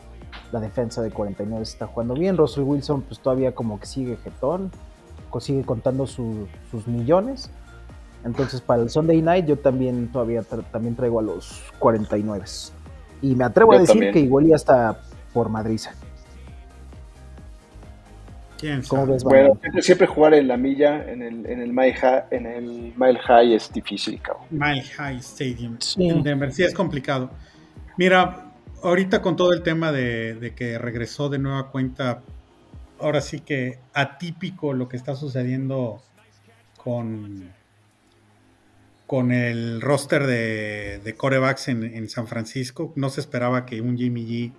La defensa de 49 está jugando bien. Russell Wilson pues todavía como que sigue jetón, sigue contando su- sus millones. Entonces para el Sunday Night yo también todavía tra- también traigo a los 49. Y me atrevo a decir también. que igual ya está por Madrid. ¿Quién ¿Cómo ves, Bueno, siempre, siempre jugar en la milla, en el, en el mile high, en el mile high es difícil, cabrón. Mile High Stadium Sí. en Denver. Sí, es complicado. Mira, ahorita con todo el tema de, de que regresó de nueva cuenta, ahora sí que atípico lo que está sucediendo con, con el roster de, de corebacks en, San Francisco. No se esperaba que un Jimmy G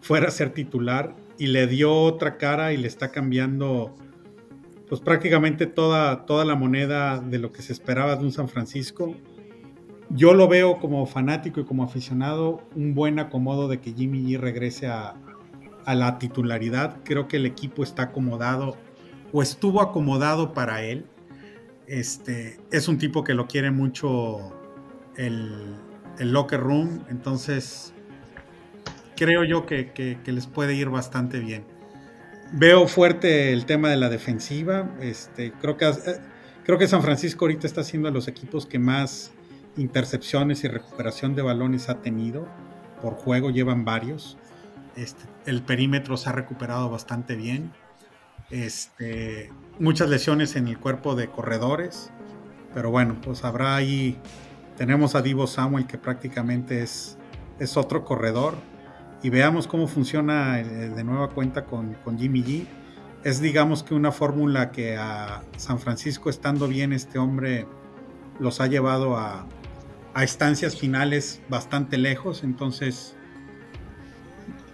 fuera a ser titular y le dio otra cara y le está cambiando pues prácticamente toda, toda la moneda de lo que se esperaba de un San Francisco. Yo lo veo como fanático y como aficionado un buen acomodo de que Jimmy G regrese a, a la titularidad. Creo que el equipo está acomodado o estuvo acomodado para él. Este, es un tipo que lo quiere mucho el, locker room, entonces creo yo que, les puede ir bastante bien. Veo fuerte el tema de la defensiva. Este, creo, que, eh, creo que San Francisco ahorita está siendo de los equipos que más intercepciones y recuperación de balones ha tenido. Por juego llevan varios. Este, el perímetro se ha recuperado bastante bien. Este, muchas lesiones en el cuerpo de corredores, pero bueno, pues habrá ahí, tenemos a Divo Samuel que prácticamente es, es otro corredor y veamos cómo funciona eh, de nueva cuenta con, con Jimmy G. Es digamos que una fórmula que a San Francisco estando bien este hombre los ha llevado a, a estancias finales bastante lejos, entonces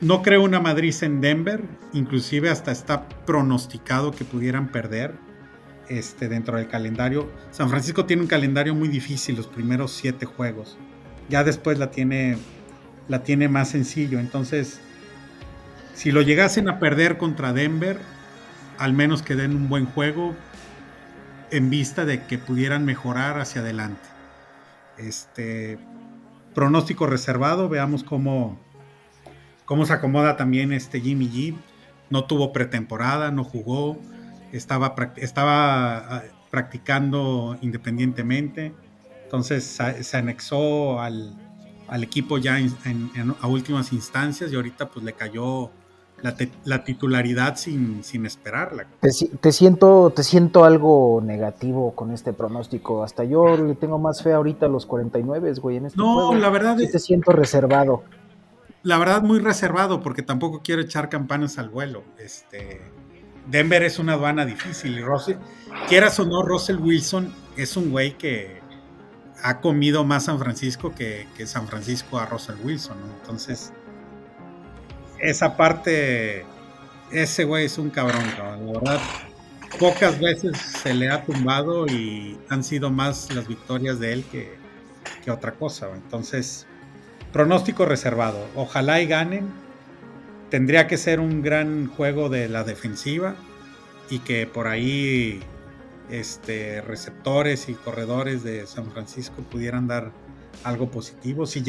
no creo una Madrid en Denver, inclusive hasta está pronosticado que pudieran perder este, dentro del calendario. San Francisco tiene un calendario muy difícil, los primeros siete juegos. Ya después la tiene, la tiene más sencillo. Entonces, si lo llegasen a perder contra Denver, al menos que den un buen juego en vista de que pudieran mejorar hacia adelante. Este pronóstico reservado, veamos cómo, cómo se acomoda también este Jimmy G. No tuvo pretemporada, no jugó, estaba, estaba ah, practicando independientemente. Entonces se anexó al, equipo ya a últimas instancias y ahorita pues le cayó la, titularidad sin, sin esperarla. Te, siento, te siento algo negativo con este pronóstico. Hasta yo le tengo más fe ahorita a los 49, güey. En este no, la verdad es... Te siento reservado la verdad muy reservado porque tampoco quiero echar campanas al vuelo. Este, Denver es una aduana difícil y Russell, quieras o no, Russell Wilson es un güey que ha comido más San Francisco que, San Francisco a Russell Wilson. Entonces, esa parte, ese güey es un cabrón, la verdad. Pocas veces se le ha tumbado y han sido más las victorias de él que, que otra cosa. Entonces, Pronóstico reservado. Ojalá y ganen. Tendría que ser un gran juego de la defensiva y que por ahí este, receptores y corredores de San Francisco pudieran dar algo positivo. Si,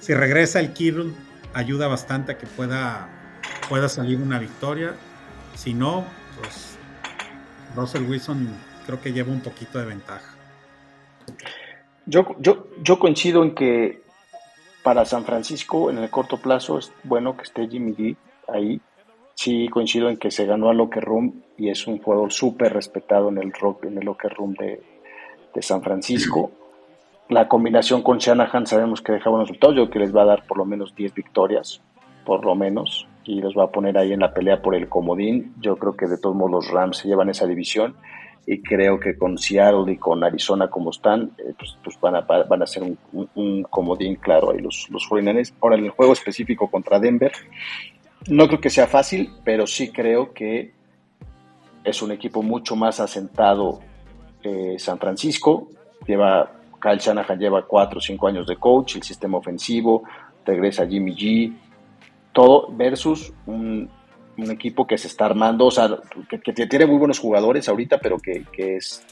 si regresa el Kittle, ayuda bastante a que pueda, pueda salir una victoria. Si no, pues Russell Wilson creo que lleva un poquito de ventaja. Yo, yo, yo coincido en que para San Francisco, en el corto plazo, es bueno que esté Jimmy G ahí. Sí coincido en que se ganó al Locker Room y es un jugador súper respetado en el, rock, en el Locker Room de, San Francisco. La combinación con Shanahan sabemos que deja buenos resultados. Yo creo que les va a dar por lo menos 10 victorias, por lo menos, y los va a poner ahí en la pelea por el comodín. Yo creo que de todos modos los Rams se llevan esa división y creo que con Seattle y con Arizona como están, eh, pues, pues, van, a, van a ser un, comodín claro ahí los, los 49 Ahora, en el juego específico contra Denver, no creo que sea fácil, pero sí creo que es un equipo mucho más asentado eh, San Francisco. Lleva, Kyle Shanahan lleva 4 o 5 años de coach, el sistema ofensivo, regresa Jimmy G, todo versus un equipo que se está armando, o sea, que, tiene muy buenos jugadores ahorita, pero que, es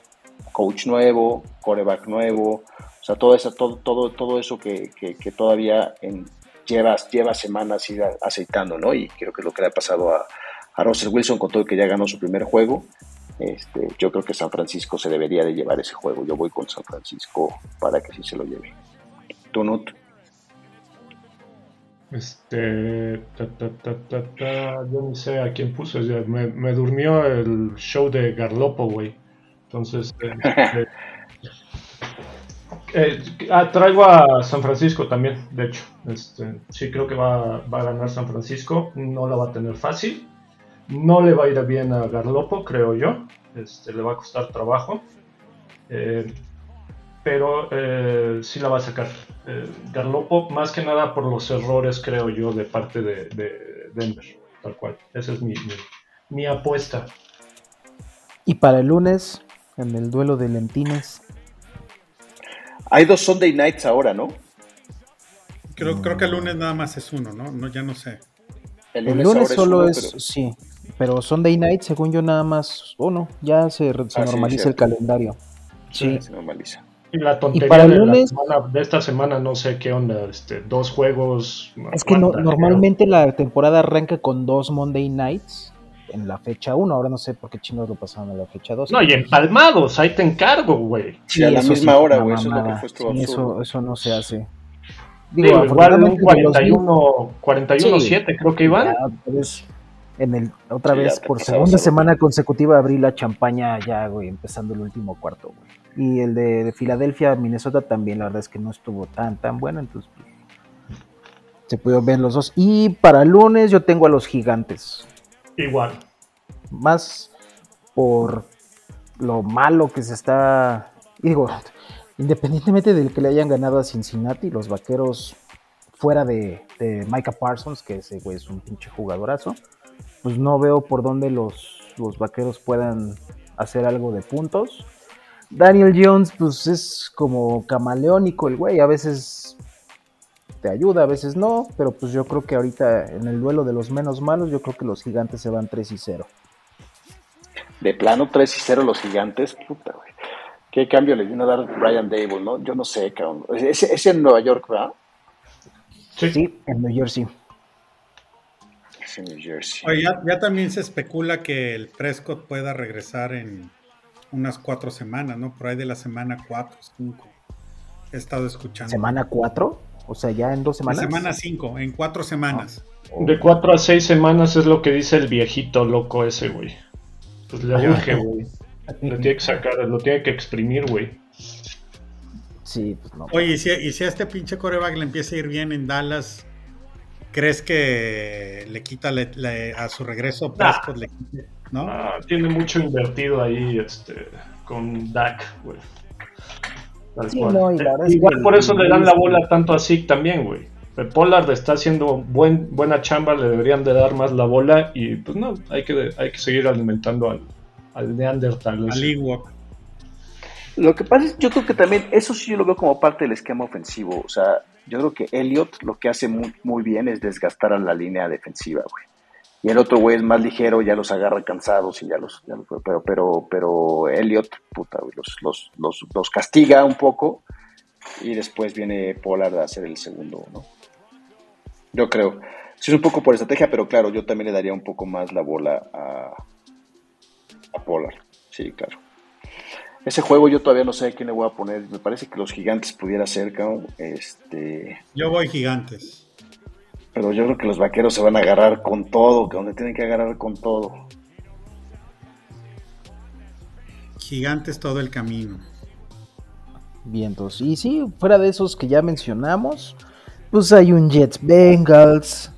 coach nuevo, coreback nuevo, o sea, todo eso, todo, todo, todo eso que, todavía en, lleva, lleva semanas ir aceitando, ¿no? Y creo que es lo que le ha pasado a, a Russell Wilson con todo que ya ganó su primer juego. Este, yo creo que San Francisco se debería de llevar ese juego. Yo voy con San Francisco para que sí se lo lleve. ¿Tú, no? Este. yo ni sé a quién puse. Me, durmió el show de Garlopo, güey. Entonces. eh, ah, traigo a San Francisco también, de hecho. Este, sí, creo que va, a ganar San Francisco. No lo va a tener fácil. No le va a ir bien a Garlopo, creo yo. Este, le va a costar trabajo. Eh, pero eh, sí la va a sacar. Garlopo, más que nada por los errores, creo yo, de parte de, de Denver, tal cual. Esa es mi apuesta. Y para el lunes, en el duelo de Lentines, Hay dos Sunday Nights ahora, ¿no? Creo, creo que el lunes nada más es uno, ¿no? no ya no sé. el lunes solo uno, es, pero- sí, pero Sunday Night, según yo, nada más uno, ya se, se Ah, sí, normaliza el calendario. Sí, Se normaliza. Y la tontería para el de, la lunes- semana- de esta semana, no sé qué onda, este, dos juegos. es que no- normalmente la temporada arranca con dos Monday Nights en la fecha 1, ahora no sé por qué chinos lo pasaron a la fecha 2. No, y empalmados, ahí te encargo, güey. Sí, a la misma sí, hora, güey, eso es lo que fue eso, eso no se hace. Digo, igual un afortunadamente de los 41, 41-7 creo que iban. Ya, otra vez, en el, otra Sí, ya vez te por segunda semana consecutiva abrí la champaña ya, güey, empezando el último cuarto, güey. Y el de, de Filadelfia, Minnesota también, la verdad es que no estuvo tan, tan bueno, entonces pues, se pudieron ver los dos. Y para el lunes yo tengo a los gigantes, Igual. más por lo malo que se está, digo, independientemente del que le hayan ganado a Cincinnati, los vaqueros fuera de, de Micah Parsons, que ese güey es un pinche jugadorazo, pues no veo por dónde los, los vaqueros puedan hacer algo de puntos. Daniel Jones, pues es como camaleónico el güey, a veces te ayuda, a veces no, pero pues yo creo que ahorita en el duelo de los menos malos, yo creo que los gigantes se van 3 y 0. De plano 3 y 0 los gigantes, puta, güey. ¿Qué cambio le vino a dar Brian Dable, no? Yo no sé, cabrón. Es, es en Nueva York, ¿verdad? Sí. Sí, en New Jersey. Es en New Jersey. Oye, ya, ya también se especula que el Prescott pueda regresar en unas cuatro semanas, ¿no? Por ahí de la semana 4, 5. He estado escuchando. ¿Semana 4? O sea, ya en dos La semanas. semana 5, en cuatro semanas. De 4 a 6 semanas es lo que dice el viejito loco ese, güey. Pues le urge, güey. Lo tiene que sacar, lo tiene que exprimir, güey. Sí, pues no. Oye, y si, y si a este pinche coreback le empieza a ir bien en Dallas, ¿crees que le quita le- le- a su regreso Prescott? Le quite, ¿No? Ah, tiene mucho invertido ahí este, con Dak, güey. Sí, no, es Igual por eso le dan la bola tanto a Zeke también, güey. Pollard está haciendo buen, buena chamba, le deberían de dar más la bola y pues no, hay que, hay que seguir alimentando al, al Neandertal. Al Ewok. Lo que pasa es, yo creo que también, eso sí yo lo veo como parte del esquema ofensivo. O sea, yo creo que Elliot lo que hace muy, muy bien es desgastar a la línea defensiva, güey. Y el otro güey es más ligero, ya los agarra cansados y ya los, ya los- pero, pero, pero Elliot, puta, los, los, los, los castiga un poco y después viene Pollard a hacer el segundo, ¿no? Yo creo. Sí es un poco por estrategia, pero claro, yo también le daría un poco más la bola a, a Pollard. Sí, claro. Ese juego yo todavía no sé a quién le voy a poner. Me parece que los gigantes pudiera ser, cabrón. Este, Yo voy gigantes. Pero yo creo que los vaqueros se van a agarrar con todo, que donde tienen que agarrar con todo. Gigantes todo el camino. Vientos. Y sí, fuera de esos que ya mencionamos, pues hay un Jets Bengals,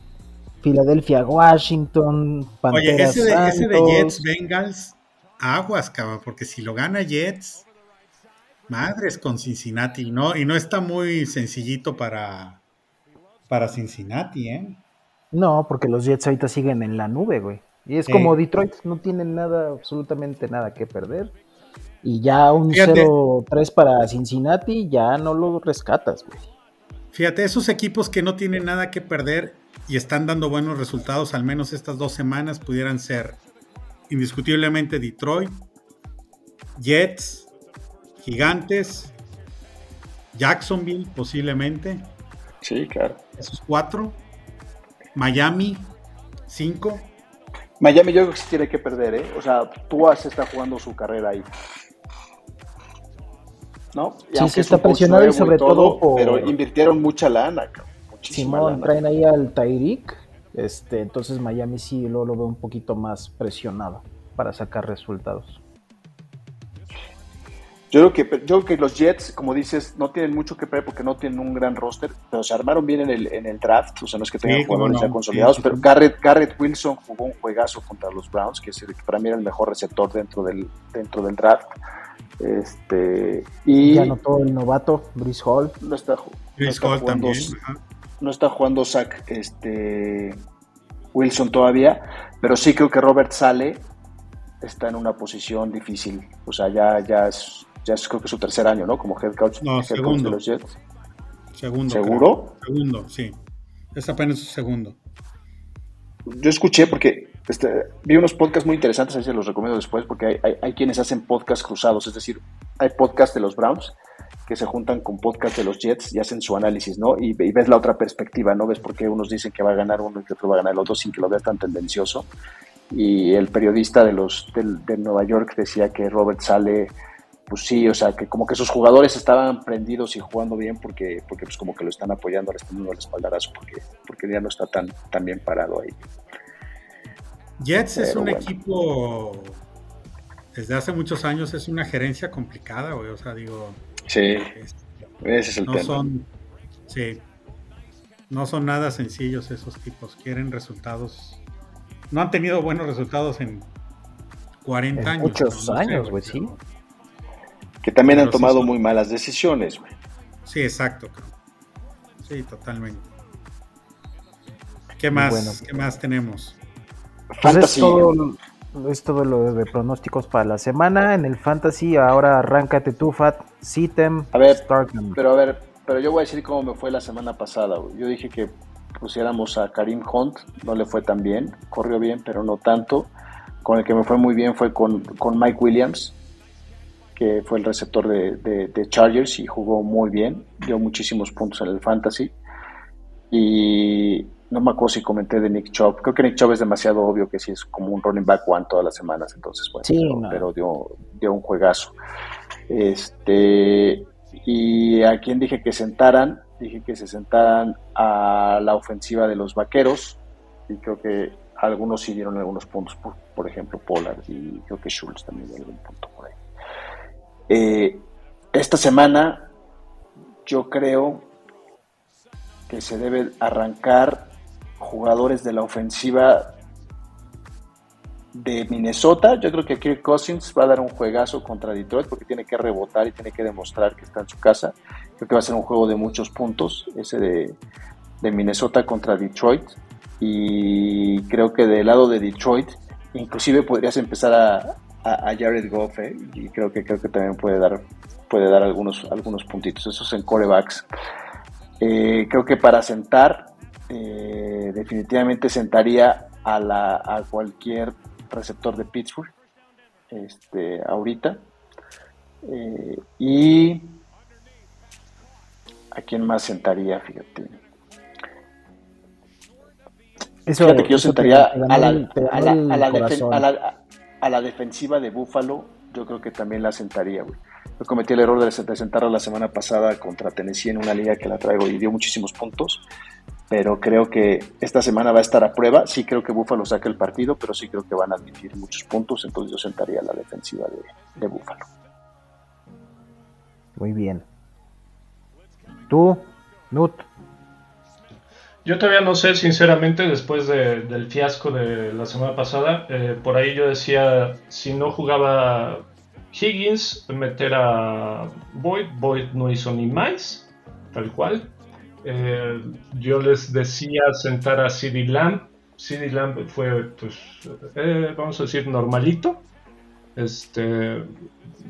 Philadelphia Washington, Oye, Panteras ese de, ese de. Jets Bengals, aguas, cabrón, porque si lo gana Jets, madres con Cincinnati, ¿no? Y no está muy sencillito para, para Cincinnati, ¿eh? No, porque los Jets ahorita siguen en la nube, güey. Y es Sí. como Detroit, no tienen nada, absolutamente nada que perder. Y ya un Fíjate. 0-3 para Cincinnati, ya no lo rescatas, güey. Fíjate, esos equipos que no tienen nada que perder y están dando buenos resultados, al menos estas dos semanas, pudieran ser indiscutiblemente Detroit, Jets, Gigantes, Jacksonville posiblemente, Sí, claro. esos cuatro, Miami, cinco. Miami yo creo que sí tiene que perder, ¿eh? O sea, Tua se está jugando su carrera ahí. ¿No? Y Sí, sí es está presionado y sobre todo por- Pero invirtieron mucha lana, cabrón. Muchísima Simón, lana. traen ahí al Tyreek. Este, entonces Miami sí lo, lo veo un poquito más presionado para sacar resultados. Yo creo, que, yo creo que los Jets, como dices, no tienen mucho que perder porque no tienen un gran roster, pero se armaron bien en el, en el draft. O sea, no es que tengan Sí, jugadores no. ya consolidados, Sí, sí, pero. Garrett, Garrett Wilson jugó un juegazo contra los Browns, que, es el- que para mí era el mejor receptor dentro del, dentro del draft. Este, y Ya anotó el novato, Brice Hall. no está, no está Hall jugando, también. ajá. no está jugando Zach este, Wilson todavía, pero sí creo que Robert Sale está en una posición difícil. O sea, ya, ya es, ya es creo que su tercer año, ¿no? Como head coach, No, head coach segundo. de los Jets. Segundo. ¿Seguro? creo. Segundo, sí. Es apenas su segundo. Yo escuché porque este, vi unos podcasts muy interesantes, ahí se los recomiendo después, porque hay, hay- hay quienes hacen podcasts cruzados, es decir, hay podcasts de los Browns que se juntan con podcasts de los Jets y hacen su análisis, ¿no? Y, y ves la otra perspectiva, ¿no? Ves por qué unos dicen que va a ganar uno y que otro va a ganar el otro sin que lo veas tan tendencioso. Y el periodista de los del- de Nueva York decía que Robert sale, pues sí, o sea, que como que sus jugadores estaban prendidos y jugando bien porque, porque pues como que lo están apoyando, le están dando el espaldarazo porque, porque ya no está tan, tan bien parado ahí. Jets es un bueno. equipo, desde hace muchos años, es una gerencia complicada, güey. O sea, digo, Sí, es- ese es el no tema. son, sí, no son nada sencillos esos tipos. Quieren resultados. No han tenido buenos resultados en 40 En años. muchos no años, güey, sí. pero- Que también han Pero tomado son- muy malas decisiones, güey. Sí, exacto. Sí, totalmente. ¿Qué más? Bueno. ¿Qué más tenemos? Pues es Fantasy. todo, es todo lo de pronósticos para la semana. En el Fantasy, ahora arráncate tú, Fat, Sitem, A ver, Starkham. Pero a ver, pero yo voy a decir cómo me fue la semana pasada, güey. Yo dije que pusiéramos a Karim Hunt, no le fue tan bien, corrió bien, pero no tanto. Con el que me fue muy bien fue con, con Mike Williams, que fue el receptor de, de- de Chargers y jugó muy bien, dio muchísimos puntos en el fantasy. Y no me acuerdo si comenté de Nick Chubb. Creo que Nick Chubb es demasiado obvio que sí es como un running back one todas las semanas, entonces bueno, Sí, pero, no. pero dio, dio un juegazo. Este, y a quien dije que sentaran, dije que se sentaran a la ofensiva de los vaqueros, y creo que algunos sí dieron algunos puntos, por, por ejemplo, Pollard y creo que Schultz también dio algún punto por ahí. Eh, esta semana yo creo que se debe arrancar jugadores de la ofensiva de Minnesota. Yo creo que Kirk Cousins va a dar un juegazo contra Detroit porque tiene que rebotar y tiene que demostrar que está en su casa. Creo que va a ser un juego de muchos puntos, ese de, de Minnesota contra Detroit. Y creo que del lado de Detroit, inclusive podrías empezar a, a, a Jared Goff, ¿eh? y creo que creo que también puede dar, puede dar algunos, algunos puntitos. Esos en corebacks. Eh, creo que para sentar, eh, definitivamente sentaría a, la, a cualquier receptor de Pittsburgh este, ahorita. Y a quién más sentaría, fíjate. Eso- Fíjate que yo eso sentaría a la, a la- a la. A la- defensiva de Buffalo, yo creo que también la sentaría, güey. Yo cometí el error de, sentarla la semana pasada contra Tennessee en una liga que la traigo y dio muchísimos puntos, pero creo que esta semana va a estar a prueba. Sí creo que Buffalo saque el partido, pero sí creo que van a admitir muchos puntos, entonces yo sentaría la defensiva de, de Buffalo. Muy bien. Tú, Nut. Yo todavía no sé, sinceramente, después de- del fiasco de la semana pasada, eh, por ahí yo decía, si no jugaba Higgins, meter a Boyd, Boyd no hizo ni más, tal cual. Eh, yo les decía sentar a CD Lamb, CD Lamb fue, pues, eh, vamos a decir, normalito. Este,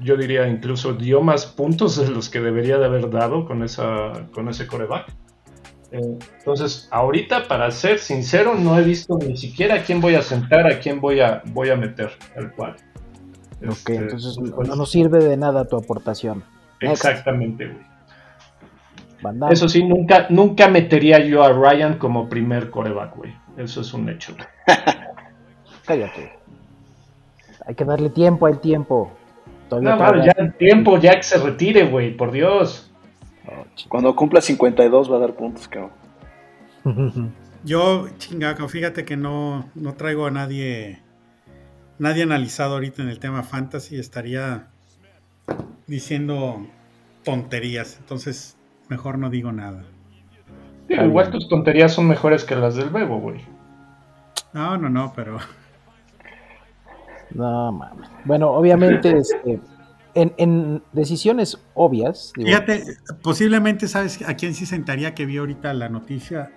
yo diría incluso dio más puntos de los que debería de haber dado con, esa, con ese coreback. Entonces, ahorita, para ser sincero, no he visto ni siquiera a quién voy a sentar, a quién voy a, voy a meter, el cual. Ok, Este, entonces no, pues, no nos sirve de nada tu aportación. Exactamente, güey. Eso sí, nunca, nunca metería yo a Ryan como primer coreback, güey. Eso es un hecho. Cállate. Hay que darle tiempo al tiempo. Todavía No, ya el tiempo, ya que se retire, güey, por Dios. Oh, Cuando cumpla 52 va a dar puntos, cabrón. Yo, chingaco, fíjate que no, no traigo a nadie, nadie analizado ahorita en el tema fantasy. Estaría diciendo tonterías. Entonces, mejor no digo nada. Igual tus tonterías son mejores que las del Bebo, güey. No, no, no, pero No mames. Bueno, obviamente, este, en, decisiones obvias. Fíjate, posiblemente sabes a quién sí sentaría que vi ahorita la noticia.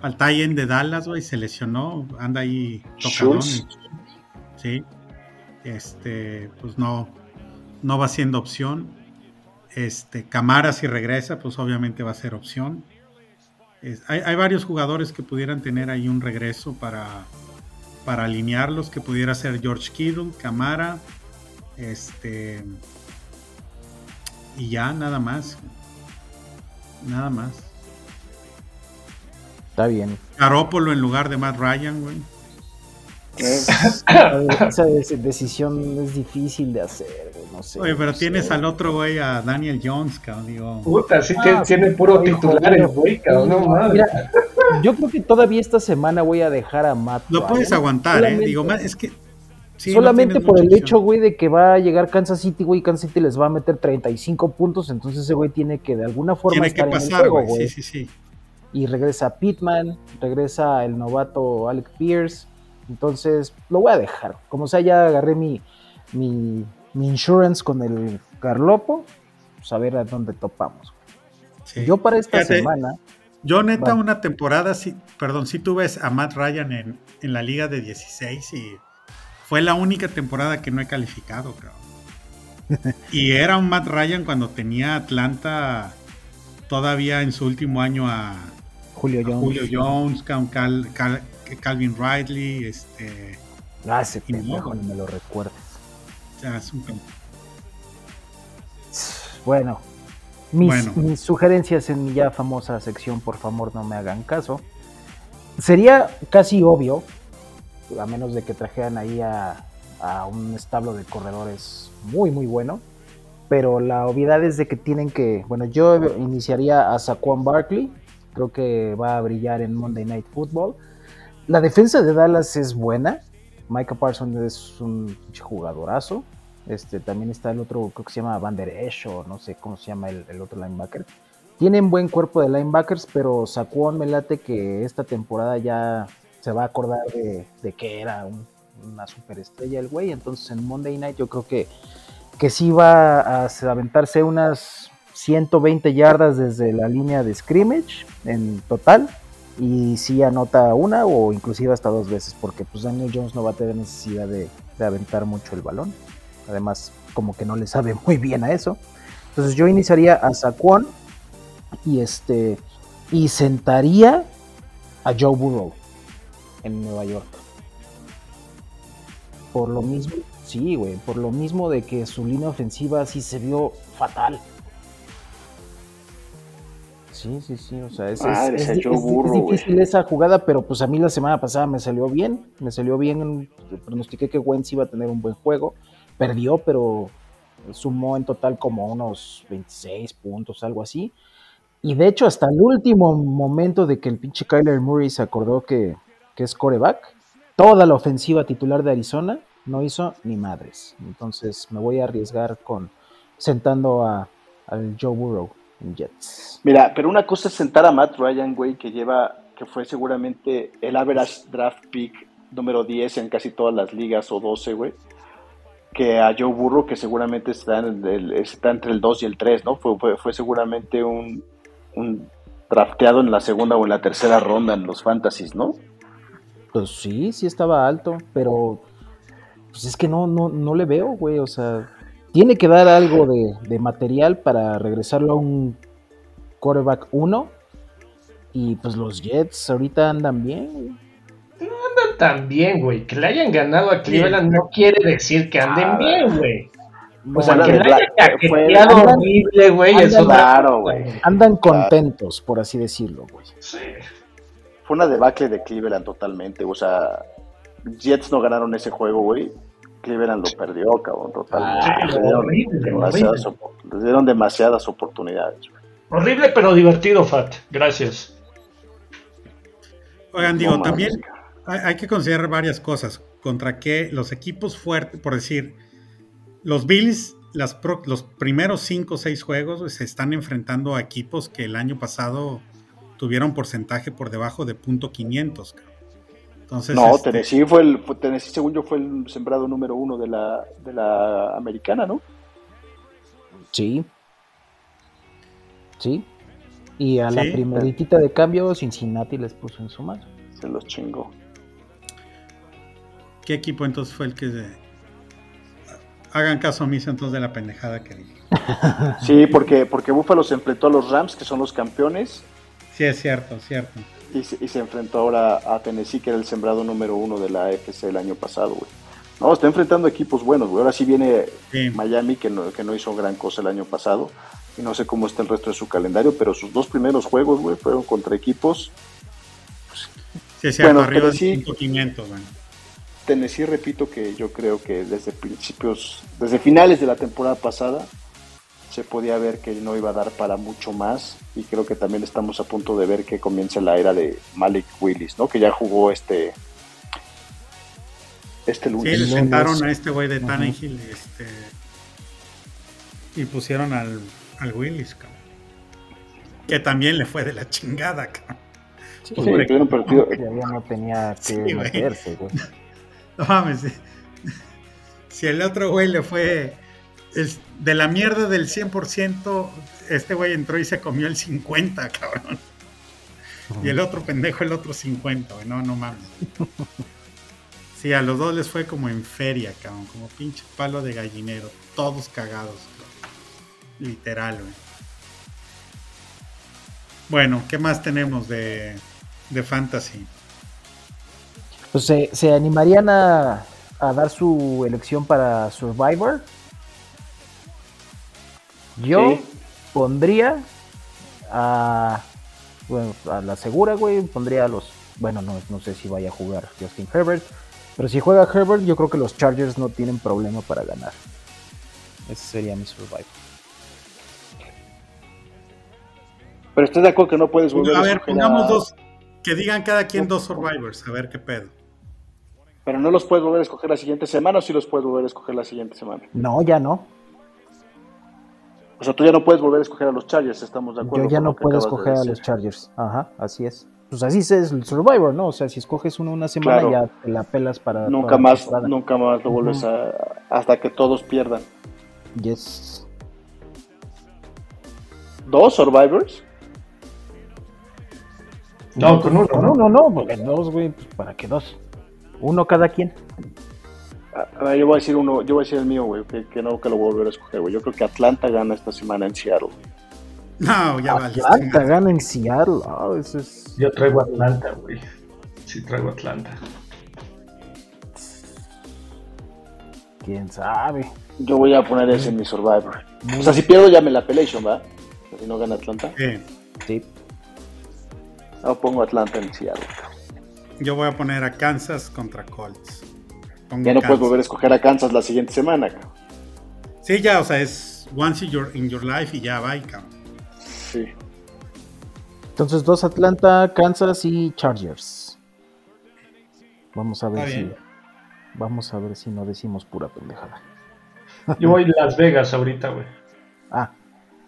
Al Tayen de Dallas, güey, se lesionó, anda ahí tocadón. Sí. Este, pues no, no va siendo opción. Este, Camara si regresa, pues obviamente va a ser opción. hay, hay, varios jugadores que pudieran tener ahí un regreso para, para alinearlos, que pudiera ser George Kittle, Camara, este. Y ya, nada más. Nada más. Está bien. Garópolo en lugar de Matt Ryan, güey. Esa decisión es difícil de hacer, no sé. Oye, pero tienes al otro güey, a Daniel Jones, cabrón, digo. Puta, sí que ah, tiene puro titular el güey, cabrón, no mames. yo creo que todavía esta semana voy a dejar a Matt. Lo puedes aguantar, eh. Digo, es que Solamente por el hecho, güey, de que va a llegar Kansas City, güey, Kansas City les va a meter 35 puntos, entonces ese güey tiene que de alguna forma estar en el juego, güey. Sí, sí, sí. Y regresa Pittman, regresa el novato Alec Pierce, entonces lo voy a dejar. Como sea, ya agarré mi, mi, insurance con el Carlopo, pues a ver a dónde topamos. Yo para esta semana... Yo neta una temporada, sí, perdón, si tú ves a Matt Ryan en, en la liga de 16 y fue la única temporada que no he calificado, creo. y era un Matt Ryan cuando tenía Atlanta todavía en su último año a Julio Jones, Julio Jones Calvin Ridley, este. Ah, ese pendejo, me lo recuerdes. Es un bueno, mis, mis, sugerencias en mi ya famosa sección, por favor, no me hagan caso. Sería casi obvio a menos de que trajeran ahí a, un establo de corredores muy, muy bueno. Pero la obviedad es de que tienen que, bueno, yo iniciaría a Saquon Barkley, creo que va a brillar en Monday Night Football. La defensa de Dallas es buena, Micah Parsons es un jugadorazo. Este, también está el otro, creo que se llama Van Der Esch, o no sé cómo se llama el, el, otro linebacker. Tienen buen cuerpo de linebackers, pero Saquon me late que esta temporada ya se va a acordar de, que era una superestrella el güey. Entonces en Monday Night yo creo que, que sí va a aventarse unas 120 yardas desde la línea de scrimmage en total. Y sí anota una o inclusive hasta dos veces, porque pues Daniel Jones no va a tener necesidad de, aventar mucho el balón. Además, como que no le sabe muy bien a eso. Entonces yo iniciaría a Saquon y este y sentaría a Joe Burrow en Nueva York. Por lo mismo, sí, güey, por lo mismo de que su línea ofensiva sí se vio fatal. Sí, sí, sí, o sea, es, difícil esa jugada, pero pues a mí la semana pasada me salió bien, me salió bien, pronostiqué que Wentz iba a tener un buen juego, perdió, pero sumó en total como unos 26 puntos, algo así. Y de hecho, hasta el último momento de que el pinche Kyler Murray se acordó que, que es coreback, toda la ofensiva titular de Arizona no hizo ni madres. Entonces me voy a arriesgar con sentando a, al Joe Burrow en Jets. Mira, pero una cosa es sentar a Matt Ryan, güey, que lleva, que fue seguramente el average draft pick número 10 en casi todas las ligas o 12, güey. Que a Joe Burrow, que seguramente está, está entre el 2 y el 3, ¿no? Fue, fue, seguramente un, un drafteado en la segunda o en la tercera ronda en los fantasies, ¿no? Pues sí, sí estaba alto, pero pues es que no, no, no le veo, güey. O sea, tiene que dar algo de, material para regresarlo a un quarterback 1. Y pues los Jets ahorita andan bien, No andan tan bien, güey. Que le hayan ganado a Cleveland no quiere decir que anden ah. bien, güey. O sea, que le haya caqueteado horrible, güey. Claro, güey. Andan contentos, por así decirlo, güey. Sí fue una debacle de Cleveland totalmente. O sea, Jets no ganaron ese juego, güey. Cleveland lo perdió, cabrón, totalmente. Ah, le, dieron demasiadas, oportunidades. Horrible, pero divertido, Fat. Gracias. Oigan, digo, también hay, que considerar varias cosas. Contra qué los equipos fuertes, por decir, los Bills, las los primeros 5 o 6 juegos se están enfrentando a equipos que el año pasado tuvieron porcentaje por debajo de punto .500. Entonces, no, este, Tennessee fue el Tennessee según yo fue el sembrado número uno de la, de la americana, ¿no? Sí. Sí. Y a la primeritita de cambio, Cincinnati les puso en su mano. Se los chingó. ¿Qué equipo entonces fue el que hagan caso omiso entonces de la pendejada que dije? sí, porque, porque Buffalo se enfrentó a los Rams, que son los campeones. Sí, es cierto, cierto. Y se, y se enfrentó ahora a Tennessee, que era el sembrado número uno de la AFC el año pasado, güey. No, está enfrentando equipos buenos, güey. Ahora sí viene Miami, que no, que no hizo gran cosa el año pasado. Y no sé cómo está el resto de su calendario, pero sus dos primeros juegos, güey, fueron contra equipos. sí, sí, bueno, arriba Tennessee, bueno. Tennessee, repito que yo creo que desde principios, desde finales de la temporada pasada, se podía ver que no iba a dar para mucho más y creo que también estamos a punto de ver que comienza la era de Malik Willis, ¿no? Que ya jugó este este lunes. Sí, le sentaron a este güey de Tannehill este, y pusieron al, al Willis, cabrón. Que también le fue de la chingada, cabrón. Sí, sí, un partido. Ya no tenía que meterse, güey. No mames. Si el otro güey le fue de la mierda del 100%, este güey entró y se comió el 50, cabrón. Y el otro pendejo el otro 50, güey. No, no mames. Sí, a los dos les fue como en feria, cabrón. Como pinche palo de gallinero. Todos cagados, Literal, güey. Bueno, ¿qué más tenemos de, de fantasy? Pues se, animarían a, a dar su elección para Survivor. Yo pondría a, bueno, a la segura, güey. Pondría a los. Bueno, no, no sé si vaya a jugar Justin Herbert. Pero si juega Herbert, yo creo que los Chargers no tienen problema para ganar. Ese sería mi survival. Pero estoy de acuerdo que no puedes volver a A ver, pongamos dos. Que digan cada quien dos survivors, a ver qué pedo. Pero no los puedes volver a escoger la siguiente semana o sí los puedes volver a escoger la siguiente semana. No, ya no. O sea, tú ya no puedes volver a escoger a los Chargers, estamos de acuerdo. Yo ya no puedo escoger a los Chargers. Ajá, así es pues así es el Survivor, ¿no? O sea, si escoges uno una semana ya te la pelas para... Nunca más, nunca más lo vuelves a... hasta que todos pierdan. Yes. ¿Dos Survivors? No, con uno. Con uno no, porque dos, güey, pues para qué dos. Uno cada quien. A ver, yo voy a decir uno, yo voy a decir el mío, güey, que, no que lo voy a volver a escoger, güey. Yo creo que Atlanta gana esta semana en Seattle. No, ya vale. Atlanta gana en Seattle. Oh, eso es... Yo traigo Atlanta, güey. Sí, traigo Atlanta. Quién sabe. Yo voy a poner ese en mi Survivor. O sea, si pierdo ya me la pelation, ¿va? Si no gana Atlanta. Sí. Sí. No pongo Atlanta en Seattle. Yo voy a poner a Kansas contra Colts. Ya no puedes volver a escoger a Kansas la siguiente semana, cabrón. Sí, ya, o sea, es once in your, in your life y ya va, cabrón. Sí. Entonces, dos Atlanta, Kansas y Chargers. Vamos a ver si. Vamos a ver si no decimos pura pendejada. Yo voy a Las Vegas ahorita, güey. Ah,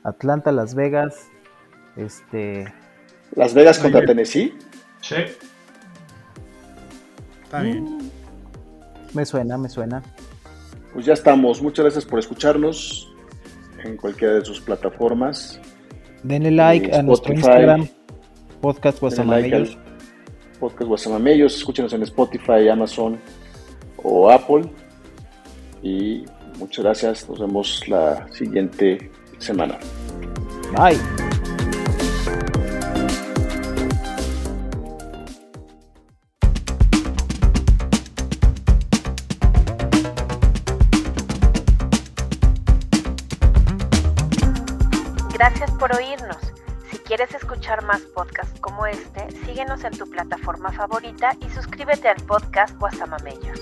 Atlanta, Las Vegas. Este. ¿Las Vegas contra Tennessee? Sí. Está bien. Me suena, me suena. Pues ya estamos. Muchas gracias por escucharnos en cualquiera de sus plataformas. Denle like a nuestro Instagram, Podcast Guasamamellos. podcast Guasamamellos, escúchenos en Spotify, Amazon o Apple. Y muchas gracias, nos vemos la siguiente semana. Bye. Más podcasts como este, síguenos en tu plataforma favorita y suscríbete al podcast Guasamamellos.